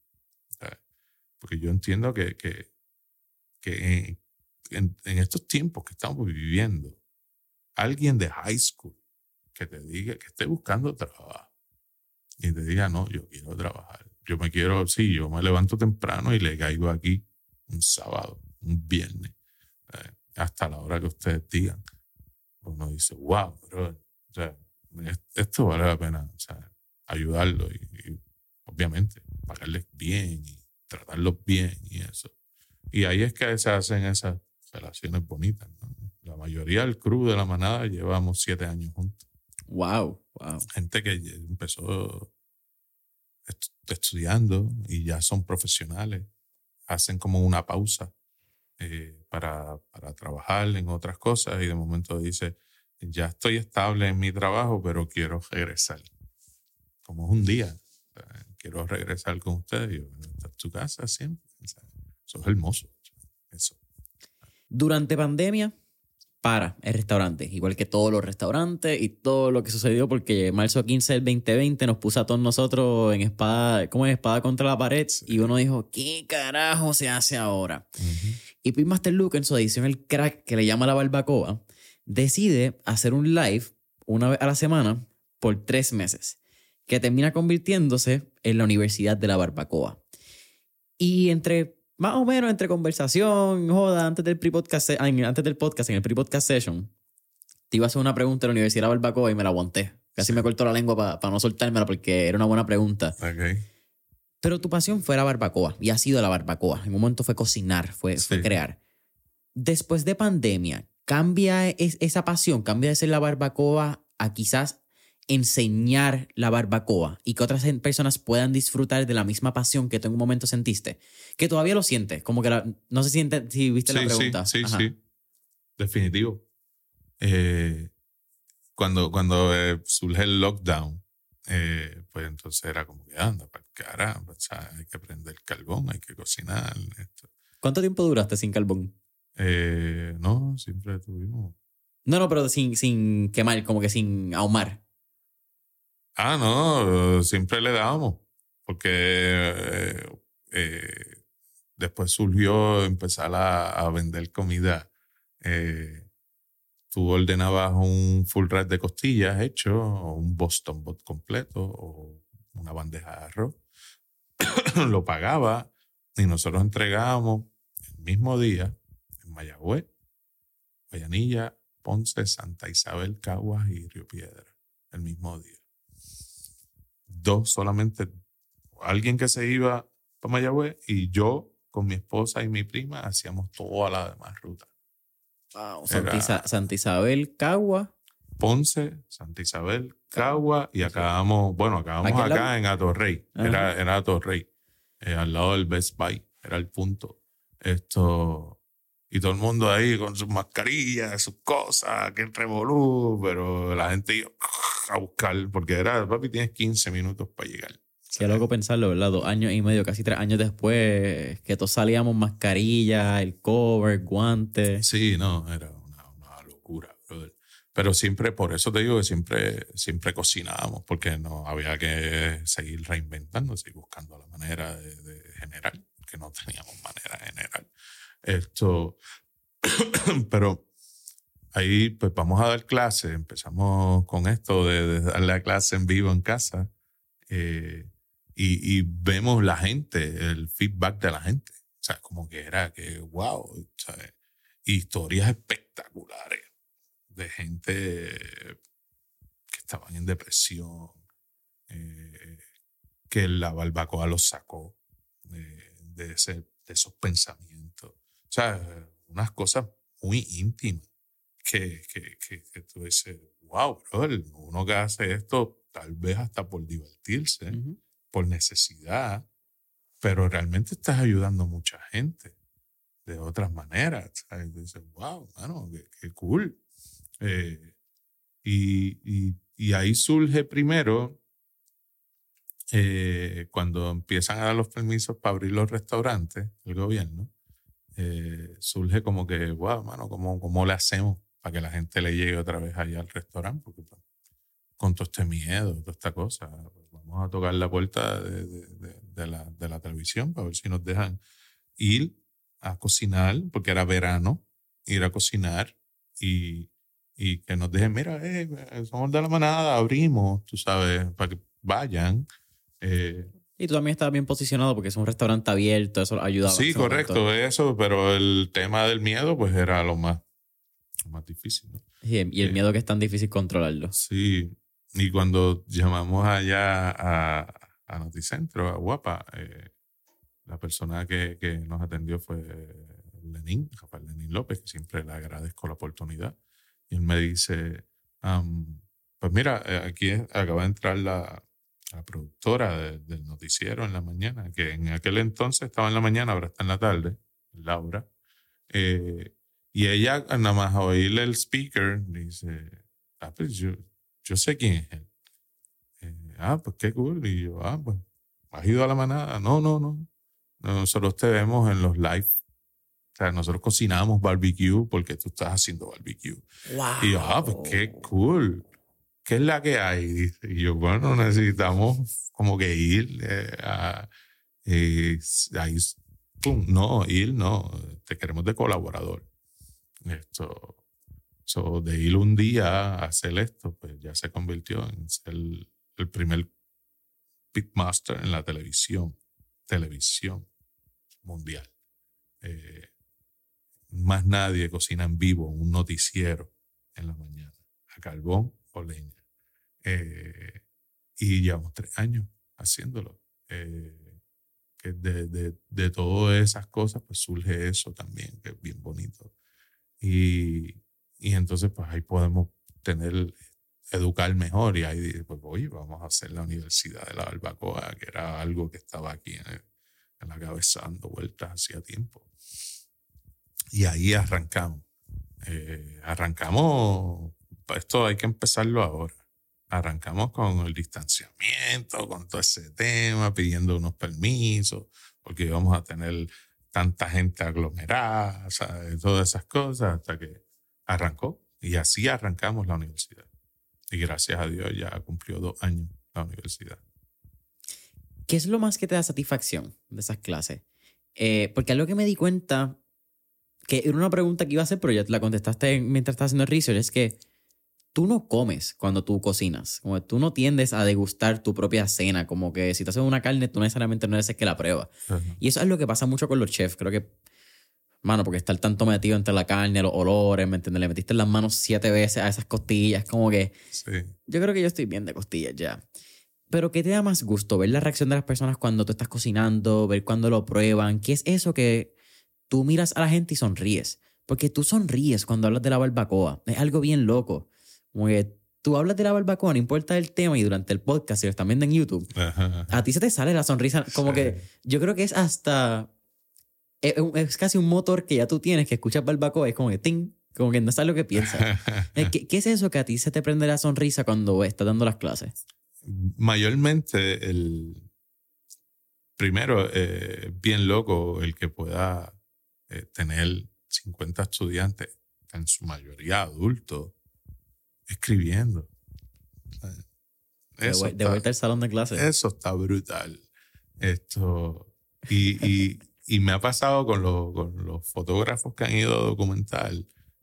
Porque yo entiendo que, que, que en, en estos tiempos que estamos viviendo, alguien de high school que te diga, que esté buscando trabajo y te diga, no, yo quiero trabajar. Yo me quiero, sí, yo me levanto temprano y le caigo aquí un sábado, un viernes, eh, hasta la hora que ustedes digan. Uno dice, wow, bro, o sea, es- esto vale la pena, o sea, ayudarlo y, y obviamente pagarles bien y tratarlos bien y eso. Y ahí es que se hacen esas relaciones bonitas, ¿no? La mayoría del crew de la manada llevamos siete años juntos Wow, wow. gente que empezó est- estudiando y ya son profesionales, hacen como una pausa eh, para, para trabajar en otras cosas y de momento dice, ya estoy estable en mi trabajo, pero quiero regresar. Como es un día, o sea, quiero regresar con ustedes. Y yo, esta es tu casa siempre. o sea, eso es hermoso. Eso. Durante pandemia, para el restaurante, igual que todos los restaurantes y todo lo que sucedió, porque marzo 15 del 2020 nos puso a todos nosotros en espada, como en espada contra la pared, y uno dijo, ¿qué carajo se hace ahora? Y Pitmaster Luke, en su edición El Crack, que le llama la barbacoa, decide hacer un live una vez a la semana por tres meses, que termina convirtiéndose en la Universidad de la Barbacoa. Y entre, más o menos, entre conversación, joda, antes del pre-podcast, antes del podcast, en el pre-podcast session, te iba a hacer una pregunta de la Universidad de la Barbacoa y me la aguanté. Casi Sí. me cortó la lengua para no soltármela porque era una buena pregunta. Pero tu pasión fue la barbacoa y ha sido la barbacoa. En un momento fue cocinar, fue, fue crear. Después de pandemia, ¿cambia es- esa pasión? ¿Cambia de ser la barbacoa a quizás enseñar la barbacoa y que otras personas puedan disfrutar de la misma pasión que tú en un momento sentiste? Que todavía lo sientes, como que la- no sé si, si viste la Sí, pregunta. Sí, sí, Ajá. sí. Definitivo. Eh, cuando cuando eh, surge el lockdown, eh, pues entonces era como que anda, para caramba, o sea, hay que prender carbón, hay que cocinar. Esto. ¿Cuánto tiempo duraste sin carbón? Eh, no, siempre tuvimos. No, no, pero sin, sin quemar, como que sin ahumar. Ah, no, siempre le dábamos, porque eh, después surgió empezar a, vender comida. Eh, tú ordenabas un full rack de costillas hecho, o un Boston Bot completo, o una bandeja de arroz. [coughs] Lo pagaba y nosotros entregábamos el mismo día en Mayagüez, Guayanilla Ponce, Santa Isabel, Caguas y Río Piedra el mismo día. Dos solamente, alguien que se iba para Mayagüez y yo con mi esposa y mi prima hacíamos toda la demás ruta. Wow, Santa, Isabel, Cagua. Ponce, Santa Isabel, Cagua y acabamos, bueno, acabamos acá en Atorrey. Era, era Atorrey, eh, al lado del Best Buy, era el punto. Esto, y todo el mundo ahí con sus mascarillas, sus cosas, que revolú, pero la gente a buscar, porque era, papi, tienes 15 minutos para llegar. Qué loco pensarlo, ¿verdad? Dos años y medio, casi tres años después, que todos salíamos mascarilla, el cover, guantes. Sí, no, era una, una locura, brother. Pero siempre, por eso te digo que siempre, siempre cocinábamos, porque no había que seguir reinventando, seguir buscando la manera de, de generar, que no teníamos manera de generar. Esto, [coughs] pero ahí pues vamos a dar clase, empezamos con esto de, darle la clase en vivo en casa eh, y, vemos la gente, el feedback de la gente. O sea, como que era que, wow, ¿sabes? historias espectaculares de gente que estaban en depresión, eh, que la barbacoa los sacó de, de, de esos pensamientos. O sea, unas cosas muy íntimas que, que, que, tú dices, wow, bro, uno que hace esto tal vez hasta por divertirse, por necesidad, pero realmente estás ayudando a mucha gente de otras maneras. ¿sabes? Y dices, wow, mano, qué, cool. Eh, y, y, y, ahí surge primero, eh, cuando empiezan a dar los permisos para abrir los restaurantes, el gobierno, eh, surge como que, wow, mano, ¿cómo, ¿cómo le hacemos para que la gente le llegue otra vez allá al restaurante? Porque pues, con todo este miedo, toda esta cosa, pues, vamos a tocar la puerta de, de, de, la, de la televisión para ver si nos dejan ir a cocinar, porque era verano, ir a cocinar y, y que nos dejen, mira, eh, somos de la manada, abrimos, tú sabes, para que vayan. Eh, y tú también estabas bien posicionado porque es un restaurante abierto, eso ayudaba. Sí, correcto, eso, pero el tema del miedo pues era lo más, más difícil. y el miedo que es tan difícil controlarlo. Sí, y cuando llamamos allá a, a Noticentro, a Guapa, eh, la persona que, que, nos atendió fue Lenín, Rafael Lenín López, que siempre le agradezco la oportunidad. Y él me dice, pues mira, eh, aquí acaba de entrar la, la productora del noticiero en la mañana, que en aquel entonces estaba en la mañana, ahora está en la tarde, Laura. Eh, y ella, nada más a oírle el speaker, dice, ah, pues yo, yo sé quién es él. Eh, ah, pues qué cool. Y yo, ah, pues, ¿has ido a la manada? No, no, no. Nosotros te vemos en los live. O sea, nosotros cocinamos barbecue porque tú estás haciendo barbecue. Y yo, ah, pues qué cool. ¿qué es la que hay? Y yo, bueno, necesitamos como que ir eh, a, eh, ahí, pum, no, ir, no, te queremos de colaborador. Esto, so, de ir un día a hacer esto, pues ya se convirtió en ser el, primer pitmaster en la televisión, televisión mundial. Eh, más nadie cocina en vivo un noticiero en la mañana, a carbón o leña. Eh, y llevamos tres años haciéndolo. Eh, que de, de, de, todas esas cosas, pues surge eso también, que es bien bonito. Y, y entonces, pues ahí podemos tener, educar mejor. Y ahí, pues, oye, vamos a hacer la Universidad de la Barbacoa, que era algo que estaba aquí en, en la cabeza dando vueltas hacía tiempo. Y ahí arrancamos. Eh, arrancamos, esto hay que empezarlo ahora arrancamos con el distanciamiento, con todo ese tema, pidiendo unos permisos, porque íbamos a tener tanta gente aglomerada, ¿sabes? todas esas cosas, hasta que arrancó. Y así arrancamos la universidad. Y gracias a Dios ya cumplió dos años la universidad. ¿Qué es lo más que te da satisfacción de esas clases? Eh, porque algo que me di cuenta, que era una pregunta que iba a hacer, pero ya te la contestaste mientras estás haciendo el research, es que tú no comes cuando tú cocinas. Como tú no tiendes a degustar tu propia cena. Como que si te haces una carne, tú necesariamente no eres el que la prueba. Y eso es lo que pasa mucho con los chefs. Creo que Mano, porque estar tanto metido entre la carne, los olores, ¿me entiendes? Le metiste las manos siete veces a esas costillas, como que... Sí. Yo creo que yo estoy bien de costillas ya. Pero ¿qué te da más gusto? ¿Ver la reacción de las personas cuando tú estás cocinando? ¿Ver cuando lo prueban? ¿Qué es eso que tú miras a la gente y sonríes? Porque tú sonríes cuando hablas de la barbacoa. Es algo bien loco. Como que tú hablas de la barbacoa, no importa el tema, y durante el podcast, si lo están viendo en YouTube, Ajá. a ti se te sale la sonrisa. Como Sí. que yo creo que es hasta. Es, es casi un motor que ya tú tienes que escuchas barbacoa. Es como que ting, como que no sabes lo que piensas. [laughs] ¿Qué, qué es eso que a ti se te prende la sonrisa cuando estás dando las clases? Mayormente el primero eh, bien loco el que pueda eh, tener 50 estudiantes, en su mayoría adultos, escribiendo. De, Eso vuelta al salón de clases. Eso está brutal. Esto, y, y, y me ha pasado con, los- con los fotógrafos que han ido a documentar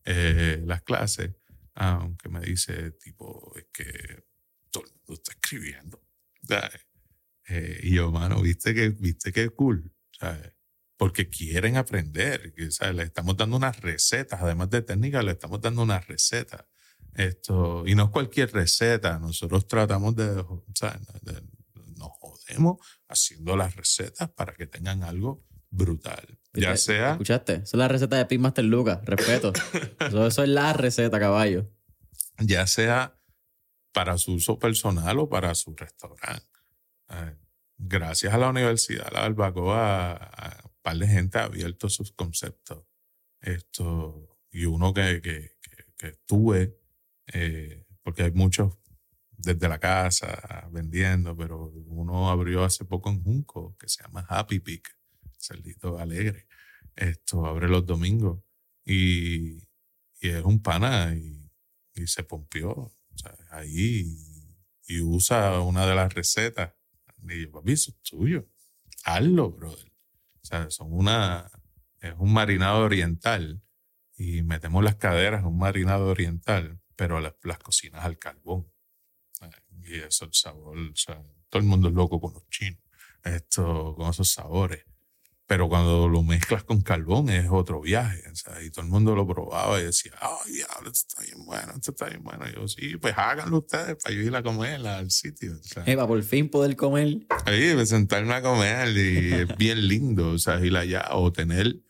eh, las clases, aunque me dice, tipo, es que todo el mundo está escribiendo. Eh, y yo, mano, viste que, viste que cool. ¿sabes? Porque quieren aprender. ¿sabes? Les estamos dando unas recetas, además de técnicas, le estamos dando unas recetas. Esto, y no es cualquier receta, nosotros tratamos de, o sea, de- nos jodemos haciendo las recetas para que tengan algo brutal. Ya sea, ¿Escuchaste? Esa es la receta de Pitmaster Lucas. Respeto. [laughs] eso, eso es la receta, caballo. ya sea para su uso personal o para su restaurante. Eh, gracias a la Universidad La Barbacoa, a un par de gente ha abierto sus conceptos. Esto, y uno que, que, que, que estuve, eh, porque hay muchos desde la casa vendiendo, pero uno abrió hace poco en Junco, que se llama Happy Pick, Cerdito Alegre. Esto abre los domingos y, y es un pana y, y se pompió o sea, ahí y, y usa una de las recetas. Y yo, papi, eso es tuyo. Hazlo, brother. O sea, son una, es un marinado oriental y metemos las caderas en un marinado oriental, pero las, las cocinas al carbón. Y eso, el sabor, o sea, todo el mundo es loco con los chinos, esto, con esos sabores. Pero cuando lo mezclas con carbón es otro viaje. y todo el mundo lo probaba y decía, ay, diablo, esto está bien bueno, esto está bien bueno. Y yo, sí, pues háganlo ustedes para yo ir a comer al sitio. Eh, para por fin poder comer. ahí, pues, sentarme a comer y es bien lindo, o sea, ir allá o tener,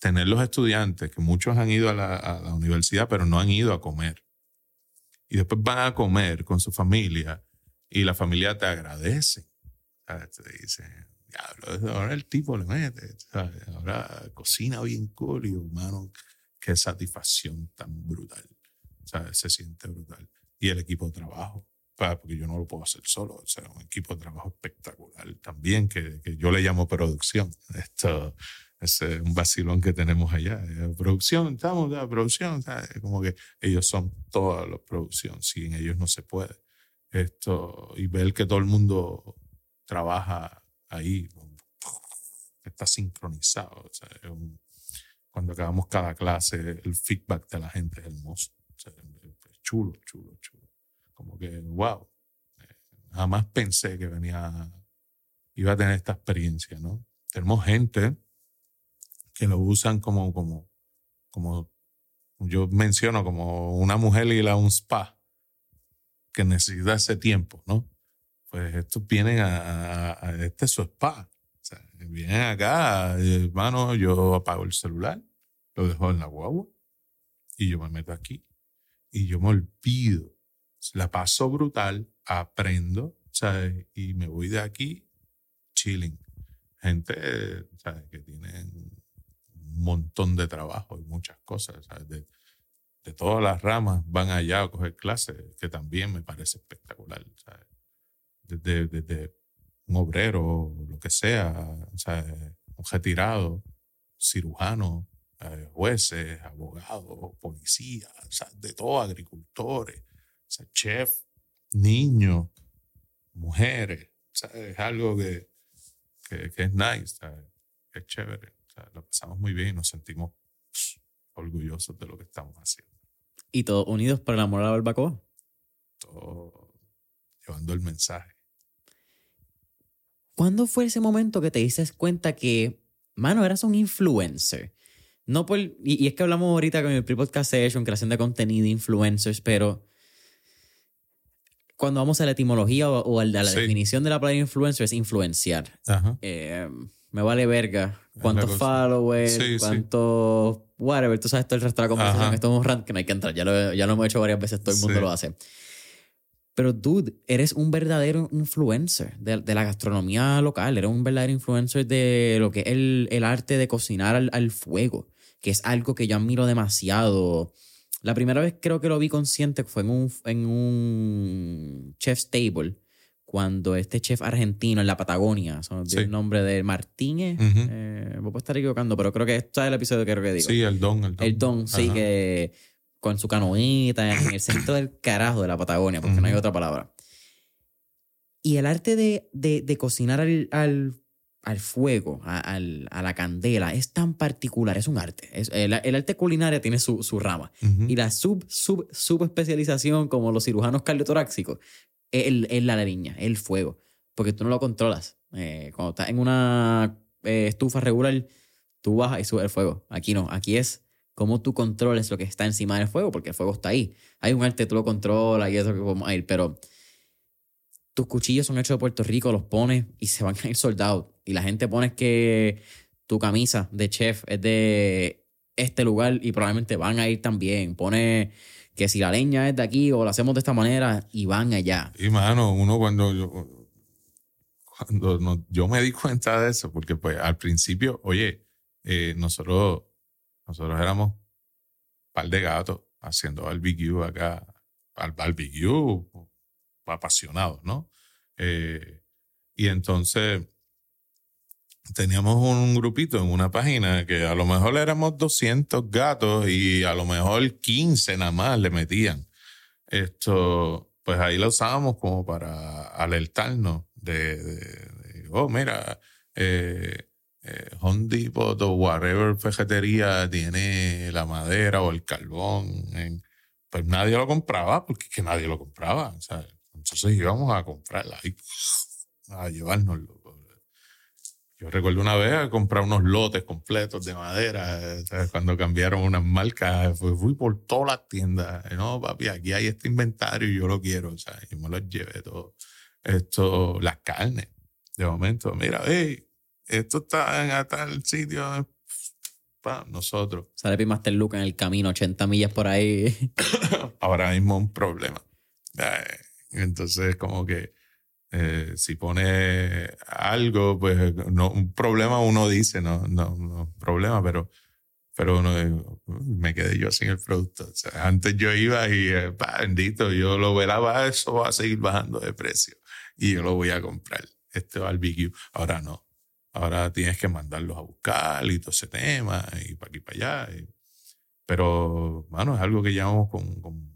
tener los estudiantes, que muchos han ido a la, a la universidad, pero no han ido a comer. Y después van a comer con su familia y la familia te agradece. ¿sabes? Te dicen, diablo, ahora el tipo le mete, ¿sabes? ahora cocina bien cool y hermano, qué satisfacción tan brutal. ¿sabes? Se siente brutal. Y el equipo de trabajo, porque yo no lo puedo hacer solo, o sea, un equipo de trabajo espectacular también, que, que yo le llamo producción. Esto es un vacilón que tenemos allá. Eh, Producción, estamos, la producción, ¿sabes? como que ellos son toda la producción, sin ellos no se puede. Esto, y ver que todo el mundo trabaja ahí, está sincronizado. o sea, es un- cuando acabamos cada clase, el feedback de la gente es hermoso. O sea, es chulo, chulo, chulo. Como que, wow. eh, Jamás pensé que venía, iba a tener esta experiencia, ¿no? Tenemos gente que lo usan como, como, como, yo menciono como una mujer ir a un spa que necesita ese tiempo, ¿no? Pues estos vienen a, a- a- este es su spa. O sea, vienen acá, hermano, yo apago el celular, lo dejo en la guagua y yo me meto aquí y yo me olvido. La paso brutal, aprendo, ¿sabes? Y me voy de aquí chilling. Gente, ¿sabes? Que tienen montón de trabajo y muchas cosas. De, todas las ramas van allá a coger clases, que también me parece espectacular, ¿sabes? Desde, desde un obrero, lo que sea, ¿sabes? un retirado, cirujano, eh, jueces, abogados, policías, de todo, agricultores, chef, niños, mujeres, es algo que, que, es nice, es chévere, sea, lo pasamos muy bien y nos sentimos pss, orgullosos de lo que estamos haciendo. Y todos unidos por el amor a la barbacoa. Todo llevando el mensaje. ¿Cuándo fue ese momento que te diste cuenta que, mano, eras un influencer? no por, y, y es que hablamos ahorita con el pre-podcast session, creación de contenido, influencers, pero cuando vamos a la etimología o, o a la, Sí. definición de la palabra influencer es influenciar. Ajá. Eh, me vale verga. ¿Cuántos followers? Sí, sí. ¿Cuántos whatever? Tú sabes todo el resto de la conversación. Ajá. Esto es un rant que no hay que entrar. Ya lo, ya lo hemos hecho varias veces. Todo el mundo lo hace. Pero, dude, eres un verdadero influencer de, de la gastronomía local. Eres un verdadero influencer de lo que es el, el arte de cocinar al, al fuego, que es algo que yo admiro demasiado. La primera vez creo que lo vi consciente fue en un, en un chef's table, cuando este chef argentino en la Patagonia, olvidó Sí. el nombre de Martínez, eh, me puedo estar equivocando, pero creo que este es el episodio que creo que digo. Sí, el don, el don. El Don, sí, Ajá. que con su canoita en el centro del carajo de la Patagonia, porque no hay otra palabra. Y el arte de, de- de cocinar al, al, al fuego, a, al- a la candela, es tan particular, es un arte. Es, el, el arte culinario tiene su, su rama. Y la sub, sub, subespecialización, como los cirujanos cardiotoráxicos, es, el- es la lariña, es el fuego. Porque tú no lo controlas. Eh, cuando estás en una eh, estufa regular, tú bajas y subes el fuego. Aquí no, aquí es cómo tú controles lo que está encima del fuego, porque el fuego está ahí. Hay un arte, tú lo controlas y eso que podemos ir, pero tus cuchillos son hechos de Puerto Rico, los pones y se van a ir soldados. Y la gente pone que tu camisa de chef es de este lugar y probablemente van a ir también. Pone que si la leña es de aquí o la hacemos de esta manera y van allá. Y mano, uno cuando yo, cuando no- yo me di cuenta de eso, porque pues al principio, oye, eh, nosotros, nosotros éramos un par de gatos haciendo barbecue acá, al barbecue, apasionados, ¿no? Eh, y entonces teníamos un grupito en una página que a lo mejor éramos 200 gatos y a lo mejor 15 nada más le metían. Esto, pues ahí lo usábamos como para alertarnos de, de- de, oh, mira, eh, eh, Home Depot o whatever ferretería tiene la madera o el carbón. pues nadie lo compraba porque es que nadie lo compraba. sea, entonces íbamos a comprarla y a llevárnoslo. Yo recuerdo una vez comprar unos lotes completos de madera, eh, ¿sabes? cuando cambiaron unas marcas, fui, fui por todas las tiendas. eh, No, papi, aquí hay este inventario y yo lo quiero, sea, y me los llevé todo. Esto, las carnes, de momento, mira, hey, esto está en a tal sitio, eh, pa, nosotros. Sale Pimaster Luke en el camino, 80 millas por ahí. [coughs] ahora mismo un problema. Eh, Entonces, como que eh, si pone algo, pues no, un problema uno dice, no, no, no problema, pero, pero uno, eh, me quedé yo sin el producto. O sea, antes yo iba y, eh, pa, bendito, yo lo velaba, eso va a seguir bajando de precio y yo lo voy a comprar, este barbecue. Ahora no. Ahora tienes que mandarlos a buscar y todo ese tema y para aquí y para allá. y- pero, bueno, es algo que llevamos con, con-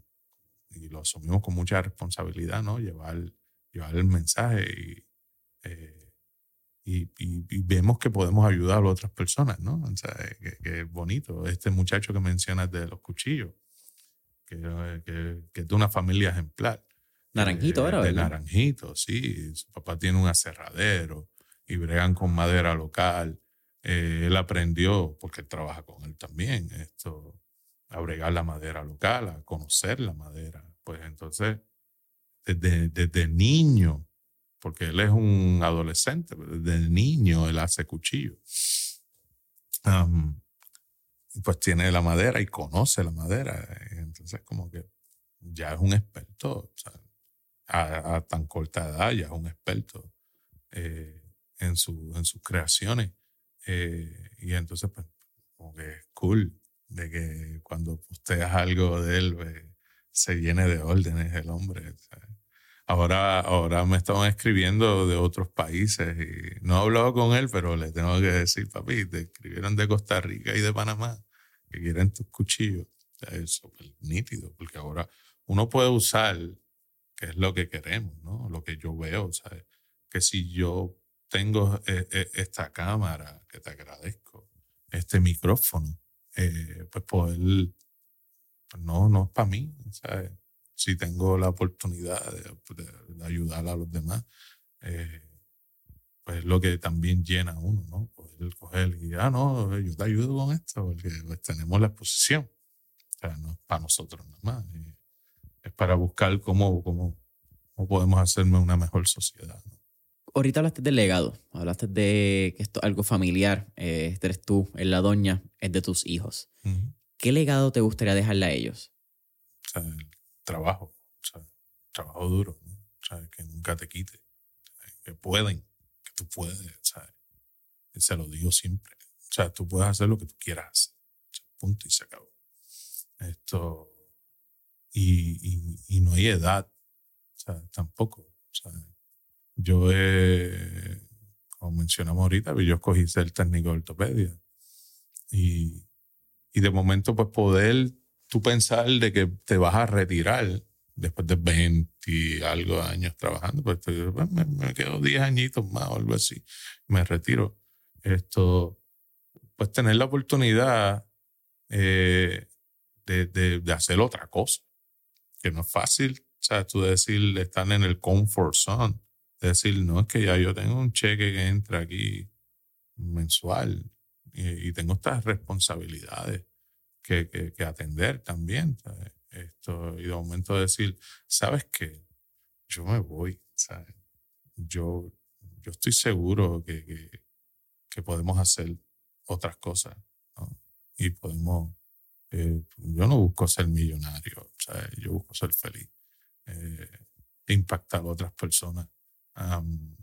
y lo asumimos con mucha responsabilidad, ¿no? Llevar, llevar el mensaje y, eh, y, y- y vemos que podemos ayudar a otras personas, ¿no? O sea, que, que es bonito. Este muchacho que mencionas de los cuchillos, que, que, que es de una familia ejemplar. Naranjito Eh, era, De ¿verdad? Naranjito, sí. Su papá tiene un aserradero y bregan con madera local. Eh, él aprendió, porque él trabaja con él también, esto, a bregar la madera local, a conocer la madera. Pues entonces, desde, desde niño, porque él es un adolescente, pero desde niño él hace cuchillo. Pues tiene la madera y conoce la madera. Entonces, como que ya es un experto. a tan corta edad ya es un experto eh, en, su, en sus creaciones. Eh, y entonces, pues, como que es cool de que cuando posteas algo de él, se llene de órdenes el hombre. Ahora, ahora me estaban escribiendo de otros países y no he hablado con él, pero le tengo que decir, papi, te escribieron de Costa Rica y de Panamá que quieren tus cuchillos. O sea, es nítido, porque ahora uno puede usar, que es lo que queremos, ¿no? Lo que yo veo, ¿sabes? Que si yo tengo eh, eh, esta cámara, que te agradezco, este micrófono, eh, pues poder, pues no, no es para mí, ¿sabes? Si tengo la oportunidad de, de- de ayudar a los demás, eh, pues es lo que también llena a uno, ¿no? Poder coger y, ah, no, yo te ayudo con esto, porque pues, tenemos la exposición. O sea, no es para nosotros nada más. Es para buscar cómo, cómo, cómo podemos hacerme una mejor sociedad. ¿no? Ahorita hablaste del legado, hablaste de que esto es algo familiar, eh, eres tú, es la doña, es de tus hijos. ¿Qué legado te gustaría dejarle a ellos? O sea, el trabajo, o sea, trabajo duro, ¿no? O sea, que nunca te quite, que pueden, que tú puedes. Y se lo digo siempre. O sea, tú puedes hacer lo que tú quieras hacer. O punto y se acabó. Esto, y, y, y no hay edad, o sea, tampoco. O sea, yo he, como mencionamos ahorita, yo escogí ser técnico de ortopedia. Y, y de momento, pues poder tú pensar de que te vas a retirar después de 20 y algo años trabajando, pues pues, me, me quedo 10 añitos más o algo así, me retiro. Esto, pues tener la oportunidad eh, de, de, de hacer otra cosa, que no es fácil. O sea, tú decir, estar en el comfort zone, decir, no, es que ya yo tengo un cheque que entra aquí mensual y, tengo estas responsabilidades que, que, atender también. ¿sabes? Esto, y de momento decir, ¿sabes qué? Yo me voy, ¿sabes? Yo, yo estoy seguro que, que, que podemos hacer otras cosas, ¿no? Y podemos, eh, yo no busco ser millonario, ¿sabes? Yo busco ser feliz, eh, impactar a otras personas. Am,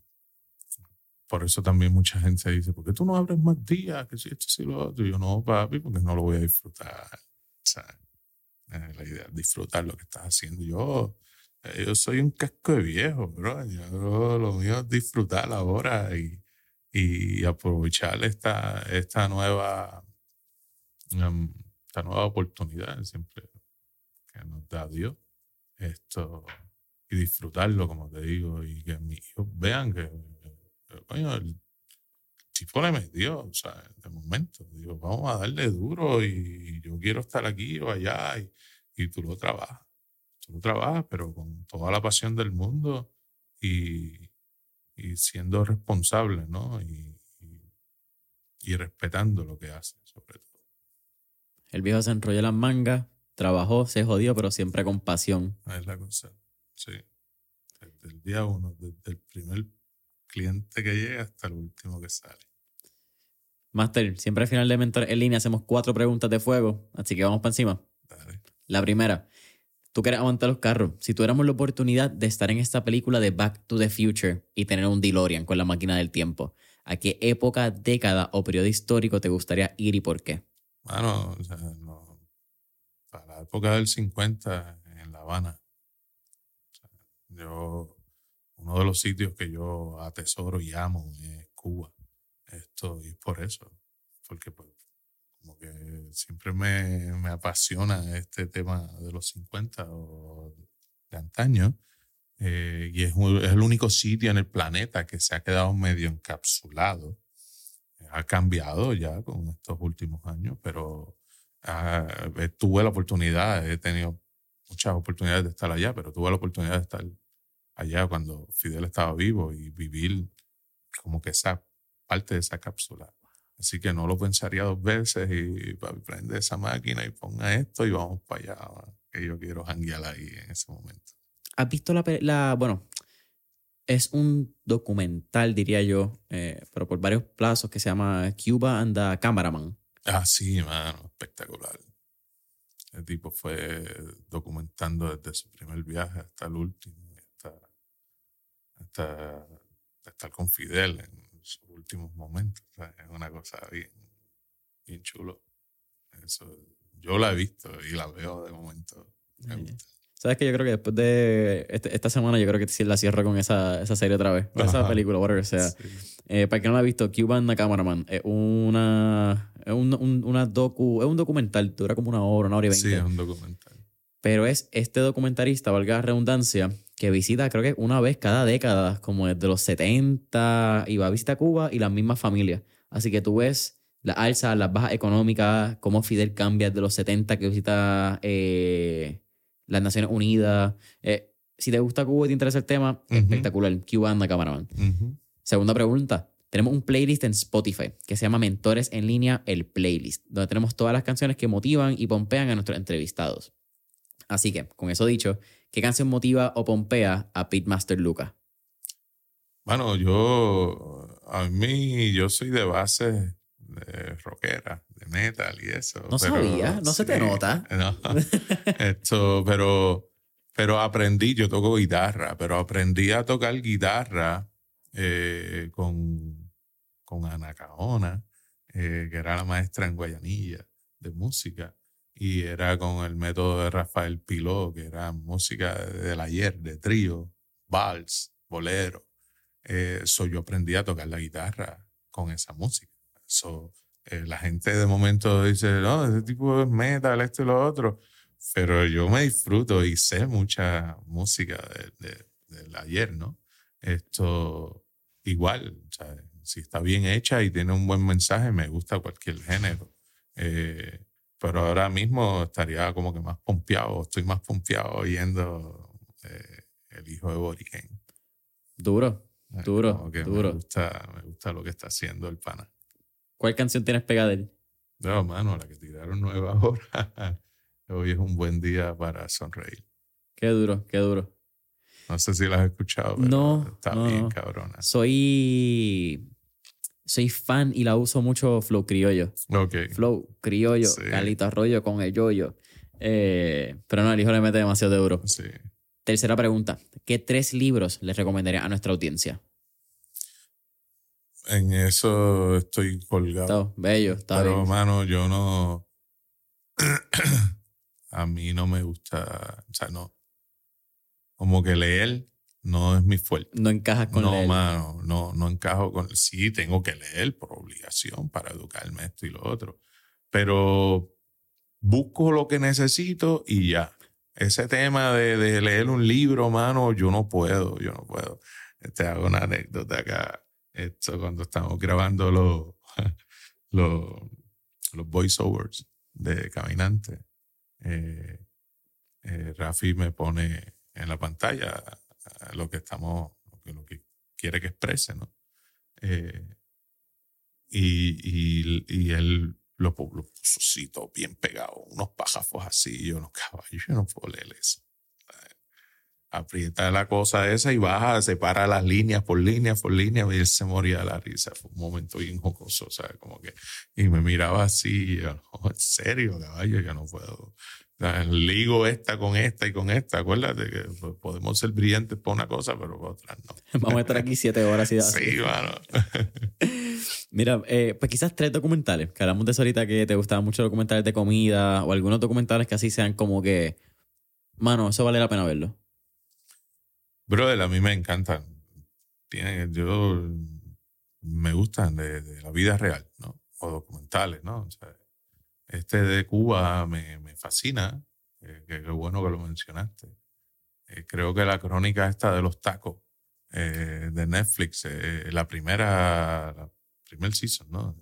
por eso también mucha gente dice, ¿por qué tú no abres más días? Que si esto, si lo otro. Y yo, no, papi, porque no lo voy a disfrutar. ¿sabes? Eh, la idea es disfrutar lo que estás haciendo. Yo, eh, yo soy un casco de viejo, bro. Yo, lo mío es disfrutar ahora y, y aprovechar esta, esta nueva um, esta nueva oportunidad siempre que nos da Dios. Esto, y disfrutarlo, como te digo, y que mis hijos vean que, coño, el tipo le metió, o sea, de momento, digo, vamos a darle duro y yo quiero estar aquí o allá y, y tú lo trabajas. Tú lo trabajas, pero con toda la pasión del mundo y, y siendo responsable, ¿no? Y, y, y respetando lo que hace, sobre todo. El viejo se enrolló las mangas, trabajó, se jodió, pero siempre con pasión. Es la cosa. Sí. Desde el día uno, desde el primer cliente que llega hasta el último que sale. Master, siempre al final de Mentor en línea hacemos cuatro preguntas de fuego, así que vamos para encima. Dale. La primera, tú quieres aguantar los carros. Si tuviéramos la oportunidad de estar en esta película de Back to the Future y tener un DeLorean con la máquina del tiempo, ¿a qué época, década o periodo histórico te gustaría ir y por qué? Bueno, o sea, no, para la época del 50 en La Habana, yo, uno de los sitios que yo atesoro y amo es Cuba. Esto, y por eso, porque pues, como que siempre me, me apasiona este tema de los 50 o de antaño. eh, y es, es el único sitio en el planeta que se ha quedado medio encapsulado. Ha cambiado ya con estos últimos años, pero ah, eh, tuve la oportunidad, he tenido muchas oportunidades de estar allá, pero tuve la oportunidad de estar allá cuando Fidel estaba vivo y vivir como que esa parte de esa cápsula. Así que no lo pensaría dos veces y papi, prende esa máquina y ponga esto y vamos para allá, que yo quiero janguear ahí en ese momento. ¿Has visto la, la bueno, es un documental, diría yo, eh, pero por varios plazos que se llama Cuba and the Cameraman? Ah, sí, mano, espectacular. El tipo fue documentando desde su primer viaje hasta el último, hasta, hasta estar con Fidel en sus últimos momentos. O sea, es una cosa bien, bien chulo. Eso, yo la he visto y la veo de momento. Me gusta. ¿Sabes que Yo creo que después de este- esta semana, yo creo que sí la cierro con esa, esa serie otra vez. O esa película, whatever [laughs] sea. Sí. Eh, para que no la ha visto, Cuba and the Cameraman es una, es un, un- una docu, es un documental, dura como una hora, una hora y veinte. Sí, es un documental. Pero es este documentarista, valga la redundancia, que visita creo que una vez cada década, como desde los 70, y va a visitar Cuba y las mismas familias. Así que tú ves las alzas, las bajas económicas, cómo Fidel cambia de los 70 que visita eh, las Naciones Unidas. Eh, si te gusta Cuba y te interesa el tema, espectacular. Cuba anda, camaraman. Ujú. Segunda pregunta. tenemos un playlist en Spotify que se llama Mentores en línea, el playlist, donde tenemos todas las canciones que motivan y pompean a nuestros entrevistados. Así que, con eso dicho, ¿qué canción motiva o pompea a Pitmaster Lucas? Bueno, yo, a mí, yo soy de base de rockera, de metal y eso. No sabía, no se te nota. [laughs] No, [laughs] esto, pero, pero aprendí, yo toco guitarra, pero aprendí a tocar guitarra eh, con, con Ana Caona, eh, que era la maestra en Guayanilla de música, y era con el método de Rafael Piló, que era música del ayer, de trío, vals, bolero. Eso eh, yo aprendí a tocar la guitarra con esa música. So, eh, la gente de momento dice, no, ese tipo es metal, esto y lo otro. Pero yo me disfruto y sé mucha música del ayer, ¿no? Esto igual, si está bien hecha y tiene un buen mensaje, me gusta cualquier género. Eh, pero ahora mismo estaría como que más pompeado, estoy más pompeado oyendo El hijo de Boriken. Duro, Duro, duro. Me gusta, me gusta lo que está haciendo el pana. ¿Cuál canción tienes pegada de él? No, mano, la que tiraron nueva [laughs] ahora. Hoy es un buen día para sonreír. Qué duro, qué duro. No sé si la has escuchado, pero no, está bien, cabrona. Soy. Soy fan y la uso mucho Flow Criollo. Ok. Flow Criollo, sí. Arroyo con el yoyo. Eh, pero no, el hijo le mete demasiado de duro. Sí. Tercera pregunta. ¿Qué tres libros les recomendaría a nuestra audiencia? En eso estoy colgado. Está bello, está Pero, hermano, yo no. [clears throat] a mí no me gusta. O sea, no. Como que leer no es mi fuerte. No encajas con no, leer. mano, no, no encajo con. Sí, tengo que leer por obligación para educarme esto y lo otro. Pero busco lo que necesito y ya ese tema de, de, leer un libro, mano, yo no puedo, yo no puedo. Te hago una anécdota acá. Esto cuando estamos grabando los, [laughs] los, los voiceovers de Caminante, eh, eh, Rafi me pone en la pantalla lo que estamos, lo que, lo que quiere que exprese, ¿no? Eh, y, y, y él los, los puso bien pegados, unos pájafos así, yo no caballos, yo no puedo leer eso. Aprieta la cosa esa y baja, separa las líneas por líneas por líneas y él se moría de la risa. Fue un momento bien jocoso, ¿sabes? Como que, y me miraba así, yo, no, en serio, caballo, yo no puedo. Ligo esta con esta y con esta. Acuérdate que podemos ser brillantes por una cosa, pero por otra no. [laughs] Vamos a estar aquí siete horas y Sí, mano. [laughs] Mira, eh, pues quizás tres documentales, que hablamos de eso ahorita que te gustaban mucho documentales de comida o algunos documentales que así sean como que, mano, eso vale la pena verlo. Brother, a mí me encantan. Tienen, yo me gustan de, de, la vida real, ¿no? O documentales, ¿no? O sea, este de Cuba me, me fascina. Eh, qué bueno que lo mencionaste. Eh, creo que la crónica esta de los tacos eh, de Netflix, eh, la primera, la primer season, ¿no?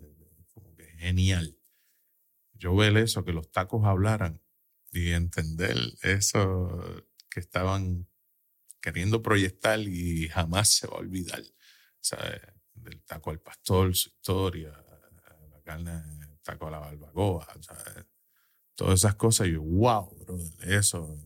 Genial. Yo ver eso, que los tacos hablaran y entender eso que estaban queriendo proyectar y jamás se va a olvidar. ¿sabes? Del taco al pastor, su historia, la carne a la barbacoa, ¿sabes? todas esas cosas. Y yo, wow, bro, eso.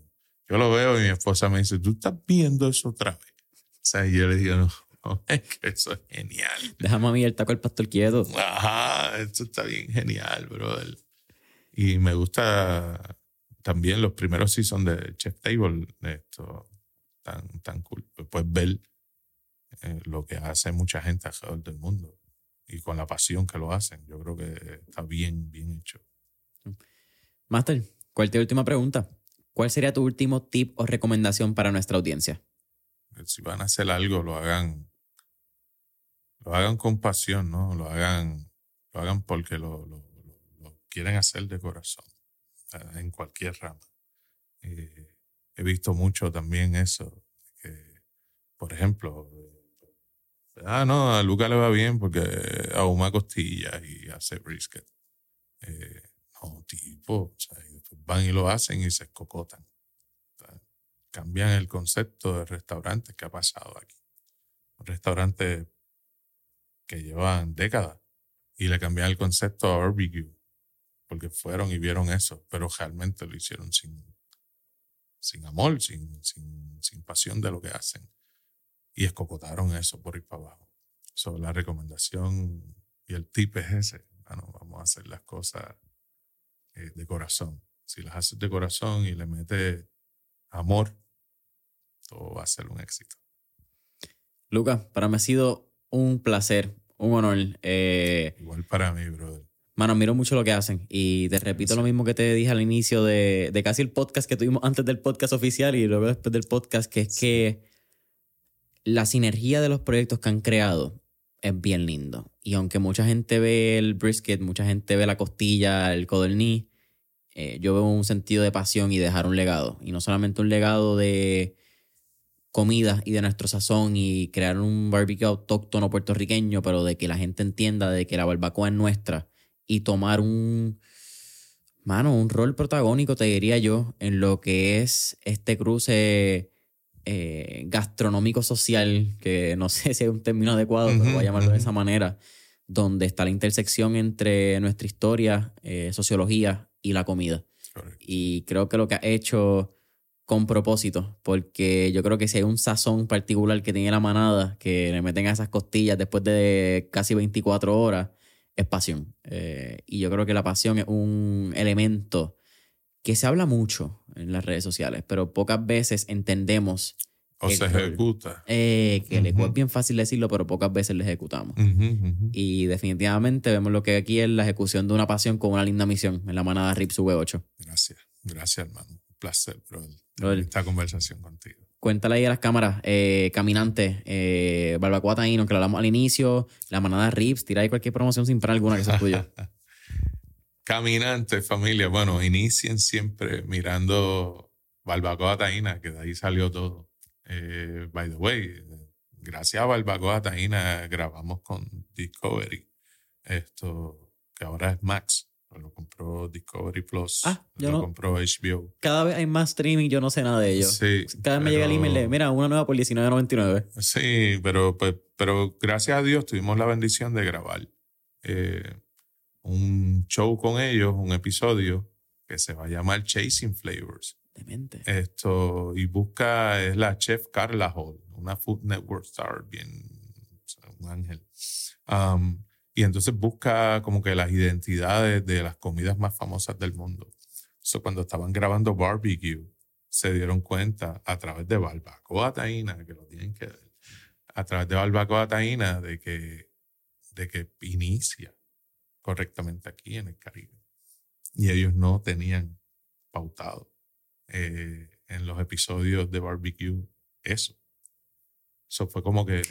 Yo lo veo y mi esposa me dice, ¿tú estás viendo eso otra vez? O sea, y yo le digo, no, no, [laughs] es que eso es genial. Déjame a mí el taco al pastor quieto. Ajá, eso está bien genial, brother. Y me gusta también los primeros seasons de Chef Table, de esto, tan, tan cool. Puedes ver eh, lo que hace mucha gente alrededor del mundo y con la pasión que lo hacen. Yo creo que está bien, bien hecho. Master, ¿cuál tu última pregunta? ¿Cuál sería tu último tip o recomendación para nuestra audiencia? Si van a hacer algo, lo hagan, lo hagan con pasión, ¿no? Lo hagan, lo hagan porque lo, lo, lo quieren hacer de corazón, en cualquier rama. Eh, he visto mucho también eso, que, por ejemplo, ah, no, a Luca le va bien porque ahuma costillas y hace brisket. Eh, no, tipo, van y lo hacen y se escocotan. Cambian el concepto de restaurantes que ha pasado aquí. Un restaurante que llevan décadas y le cambiaron el concepto a barbecue porque fueron y vieron eso, pero realmente lo hicieron sin, sin amor, sin, sin, sin pasión de lo que hacen. Y escocotaron eso por ir para abajo. So, la recomendación y el tip es ese. Bueno, vamos a hacer las cosas eh, de corazón. Si las haces de corazón y le metes amor, todo va a ser un éxito. Lucas, para mí ha sido un placer, un honor. Eh, Igual para mí, brother. Mano, admiro mucho lo que hacen. Y te repito lo mismo que te dije al inicio de, de, casi el podcast que tuvimos antes del podcast oficial y luego después del podcast, que es que la sinergia de los proyectos que han creado es bien lindo. Y aunque mucha gente ve el brisket, mucha gente ve la costilla, el codorniz, eh, yo veo un sentido de pasión y dejar un legado. Y no solamente un legado de comida y de nuestro sazón y crear un barbecue autóctono puertorriqueño, pero de que la gente entienda de que la barbacoa es nuestra y tomar un, mano, un rol protagónico, te diría yo, en lo que es este cruce eh, gastronómico social, que no [laughs] sé si es un término adecuado, pero voy a llamarlo de esa manera, donde está la intersección entre nuestra historia, eh, sociología y la comida. Y creo que lo que ha hecho con propósito, porque yo creo que si hay un sazón particular que tiene la manada, que le meten a esas costillas después de casi 24 horas, es pasión. Eh, y yo creo que la pasión es un elemento que se habla mucho en las redes sociales, pero pocas veces entendemos. O se ejecuta. Eh, que es bien fácil decirlo, pero pocas veces lo ejecutamos. Y definitivamente vemos lo que aquí es la ejecución de una pasión con una linda misión en la manada RIPS V8. Gracias, gracias hermano. Un placer, bro, esta conversación contigo. Cuéntale ahí a las cámaras, eh, Caminante, eh, Barbacoa Taíno, que lo hablamos al inicio, la manada Rips, tira ahí cualquier promoción sin parar alguna que sea tuya. [laughs] Caminante, familia, bueno, inicien siempre mirando Barbacoa Taína, que de ahí salió todo. Eh, by the way, gracias a Barbacoa Taína grabamos con Discovery, esto que ahora es Max lo compró Discovery Plus, ah, lo compró HBO. Cada vez hay más streaming, yo no sé nada de ellos. Sí, Cada vez me llega el email de, mira, una nueva por 19.99. Sí, pero, pues, pero gracias a Dios tuvimos la bendición de grabar eh, un show con ellos, un episodio que se va a llamar Chasing Flavors. Demente. Esto, y busca, es la chef Carla Hall, una Food Network star, bien, un ángel. Um, y entonces busca como que las identidades de las comidas más famosas del mundo. Eso cuando estaban grabando Barbecue, se dieron cuenta a través de Barbacoa Taína, que lo tienen que ver, a través de Barbacoa Taína, de que, de que inicia correctamente aquí en el Caribe. Y ellos no tenían pautado eh, en los episodios de Barbecue eso. Eso fue como que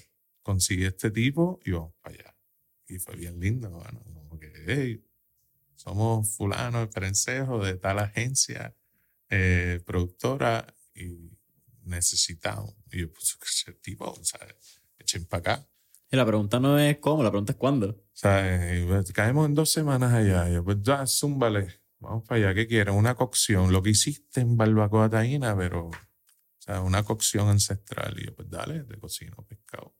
consigue este tipo y vamos para allá y fue bien lindo, bueno, como que, hey, somos fulano, perencejo de tal agencia eh, productora y necesitamos. Y yo, pues, [laughs] ese tipo, o sea, echen para acá. Y la pregunta no es cómo, la pregunta es cuándo. O sea, pues, caemos en dos semanas allá. Y pues ya, zúmbale, vamos para allá. ¿Qué quieren? Una cocción. Lo que hiciste en barbacoa taína, pero, o sea, una cocción ancestral. Y yo, pues dale, de cocino pescado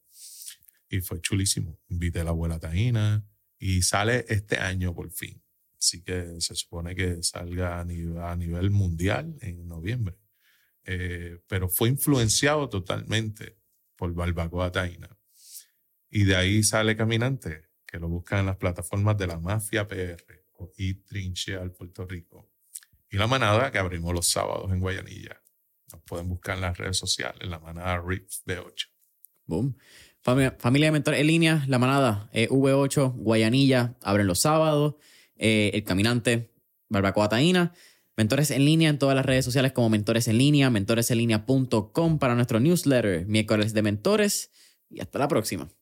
y fue chulísimo. Invité a la abuela Taina y sale este año por fin. Así que se supone que salga a nivel, a nivel mundial en noviembre. Eh, pero fue influenciado totalmente por Barbacoa Taina. Y de ahí sale Caminante, que lo buscan en las plataformas de la Mafia PR y al Puerto Rico. Y la manada que abrimos los sábados en Guayanilla. Nos pueden buscar en las redes sociales, la manada RIPS de 8. Boom. Familia, de Mentores en línea, La Manada, eh, V8, Guayanilla, abren los sábados, eh, El Caminante, Barbacoa Taína. Mentores en línea en todas las redes sociales como Mentores en línea, mentoresenlinea.com para nuestro newsletter, miércoles de mentores y hasta la próxima.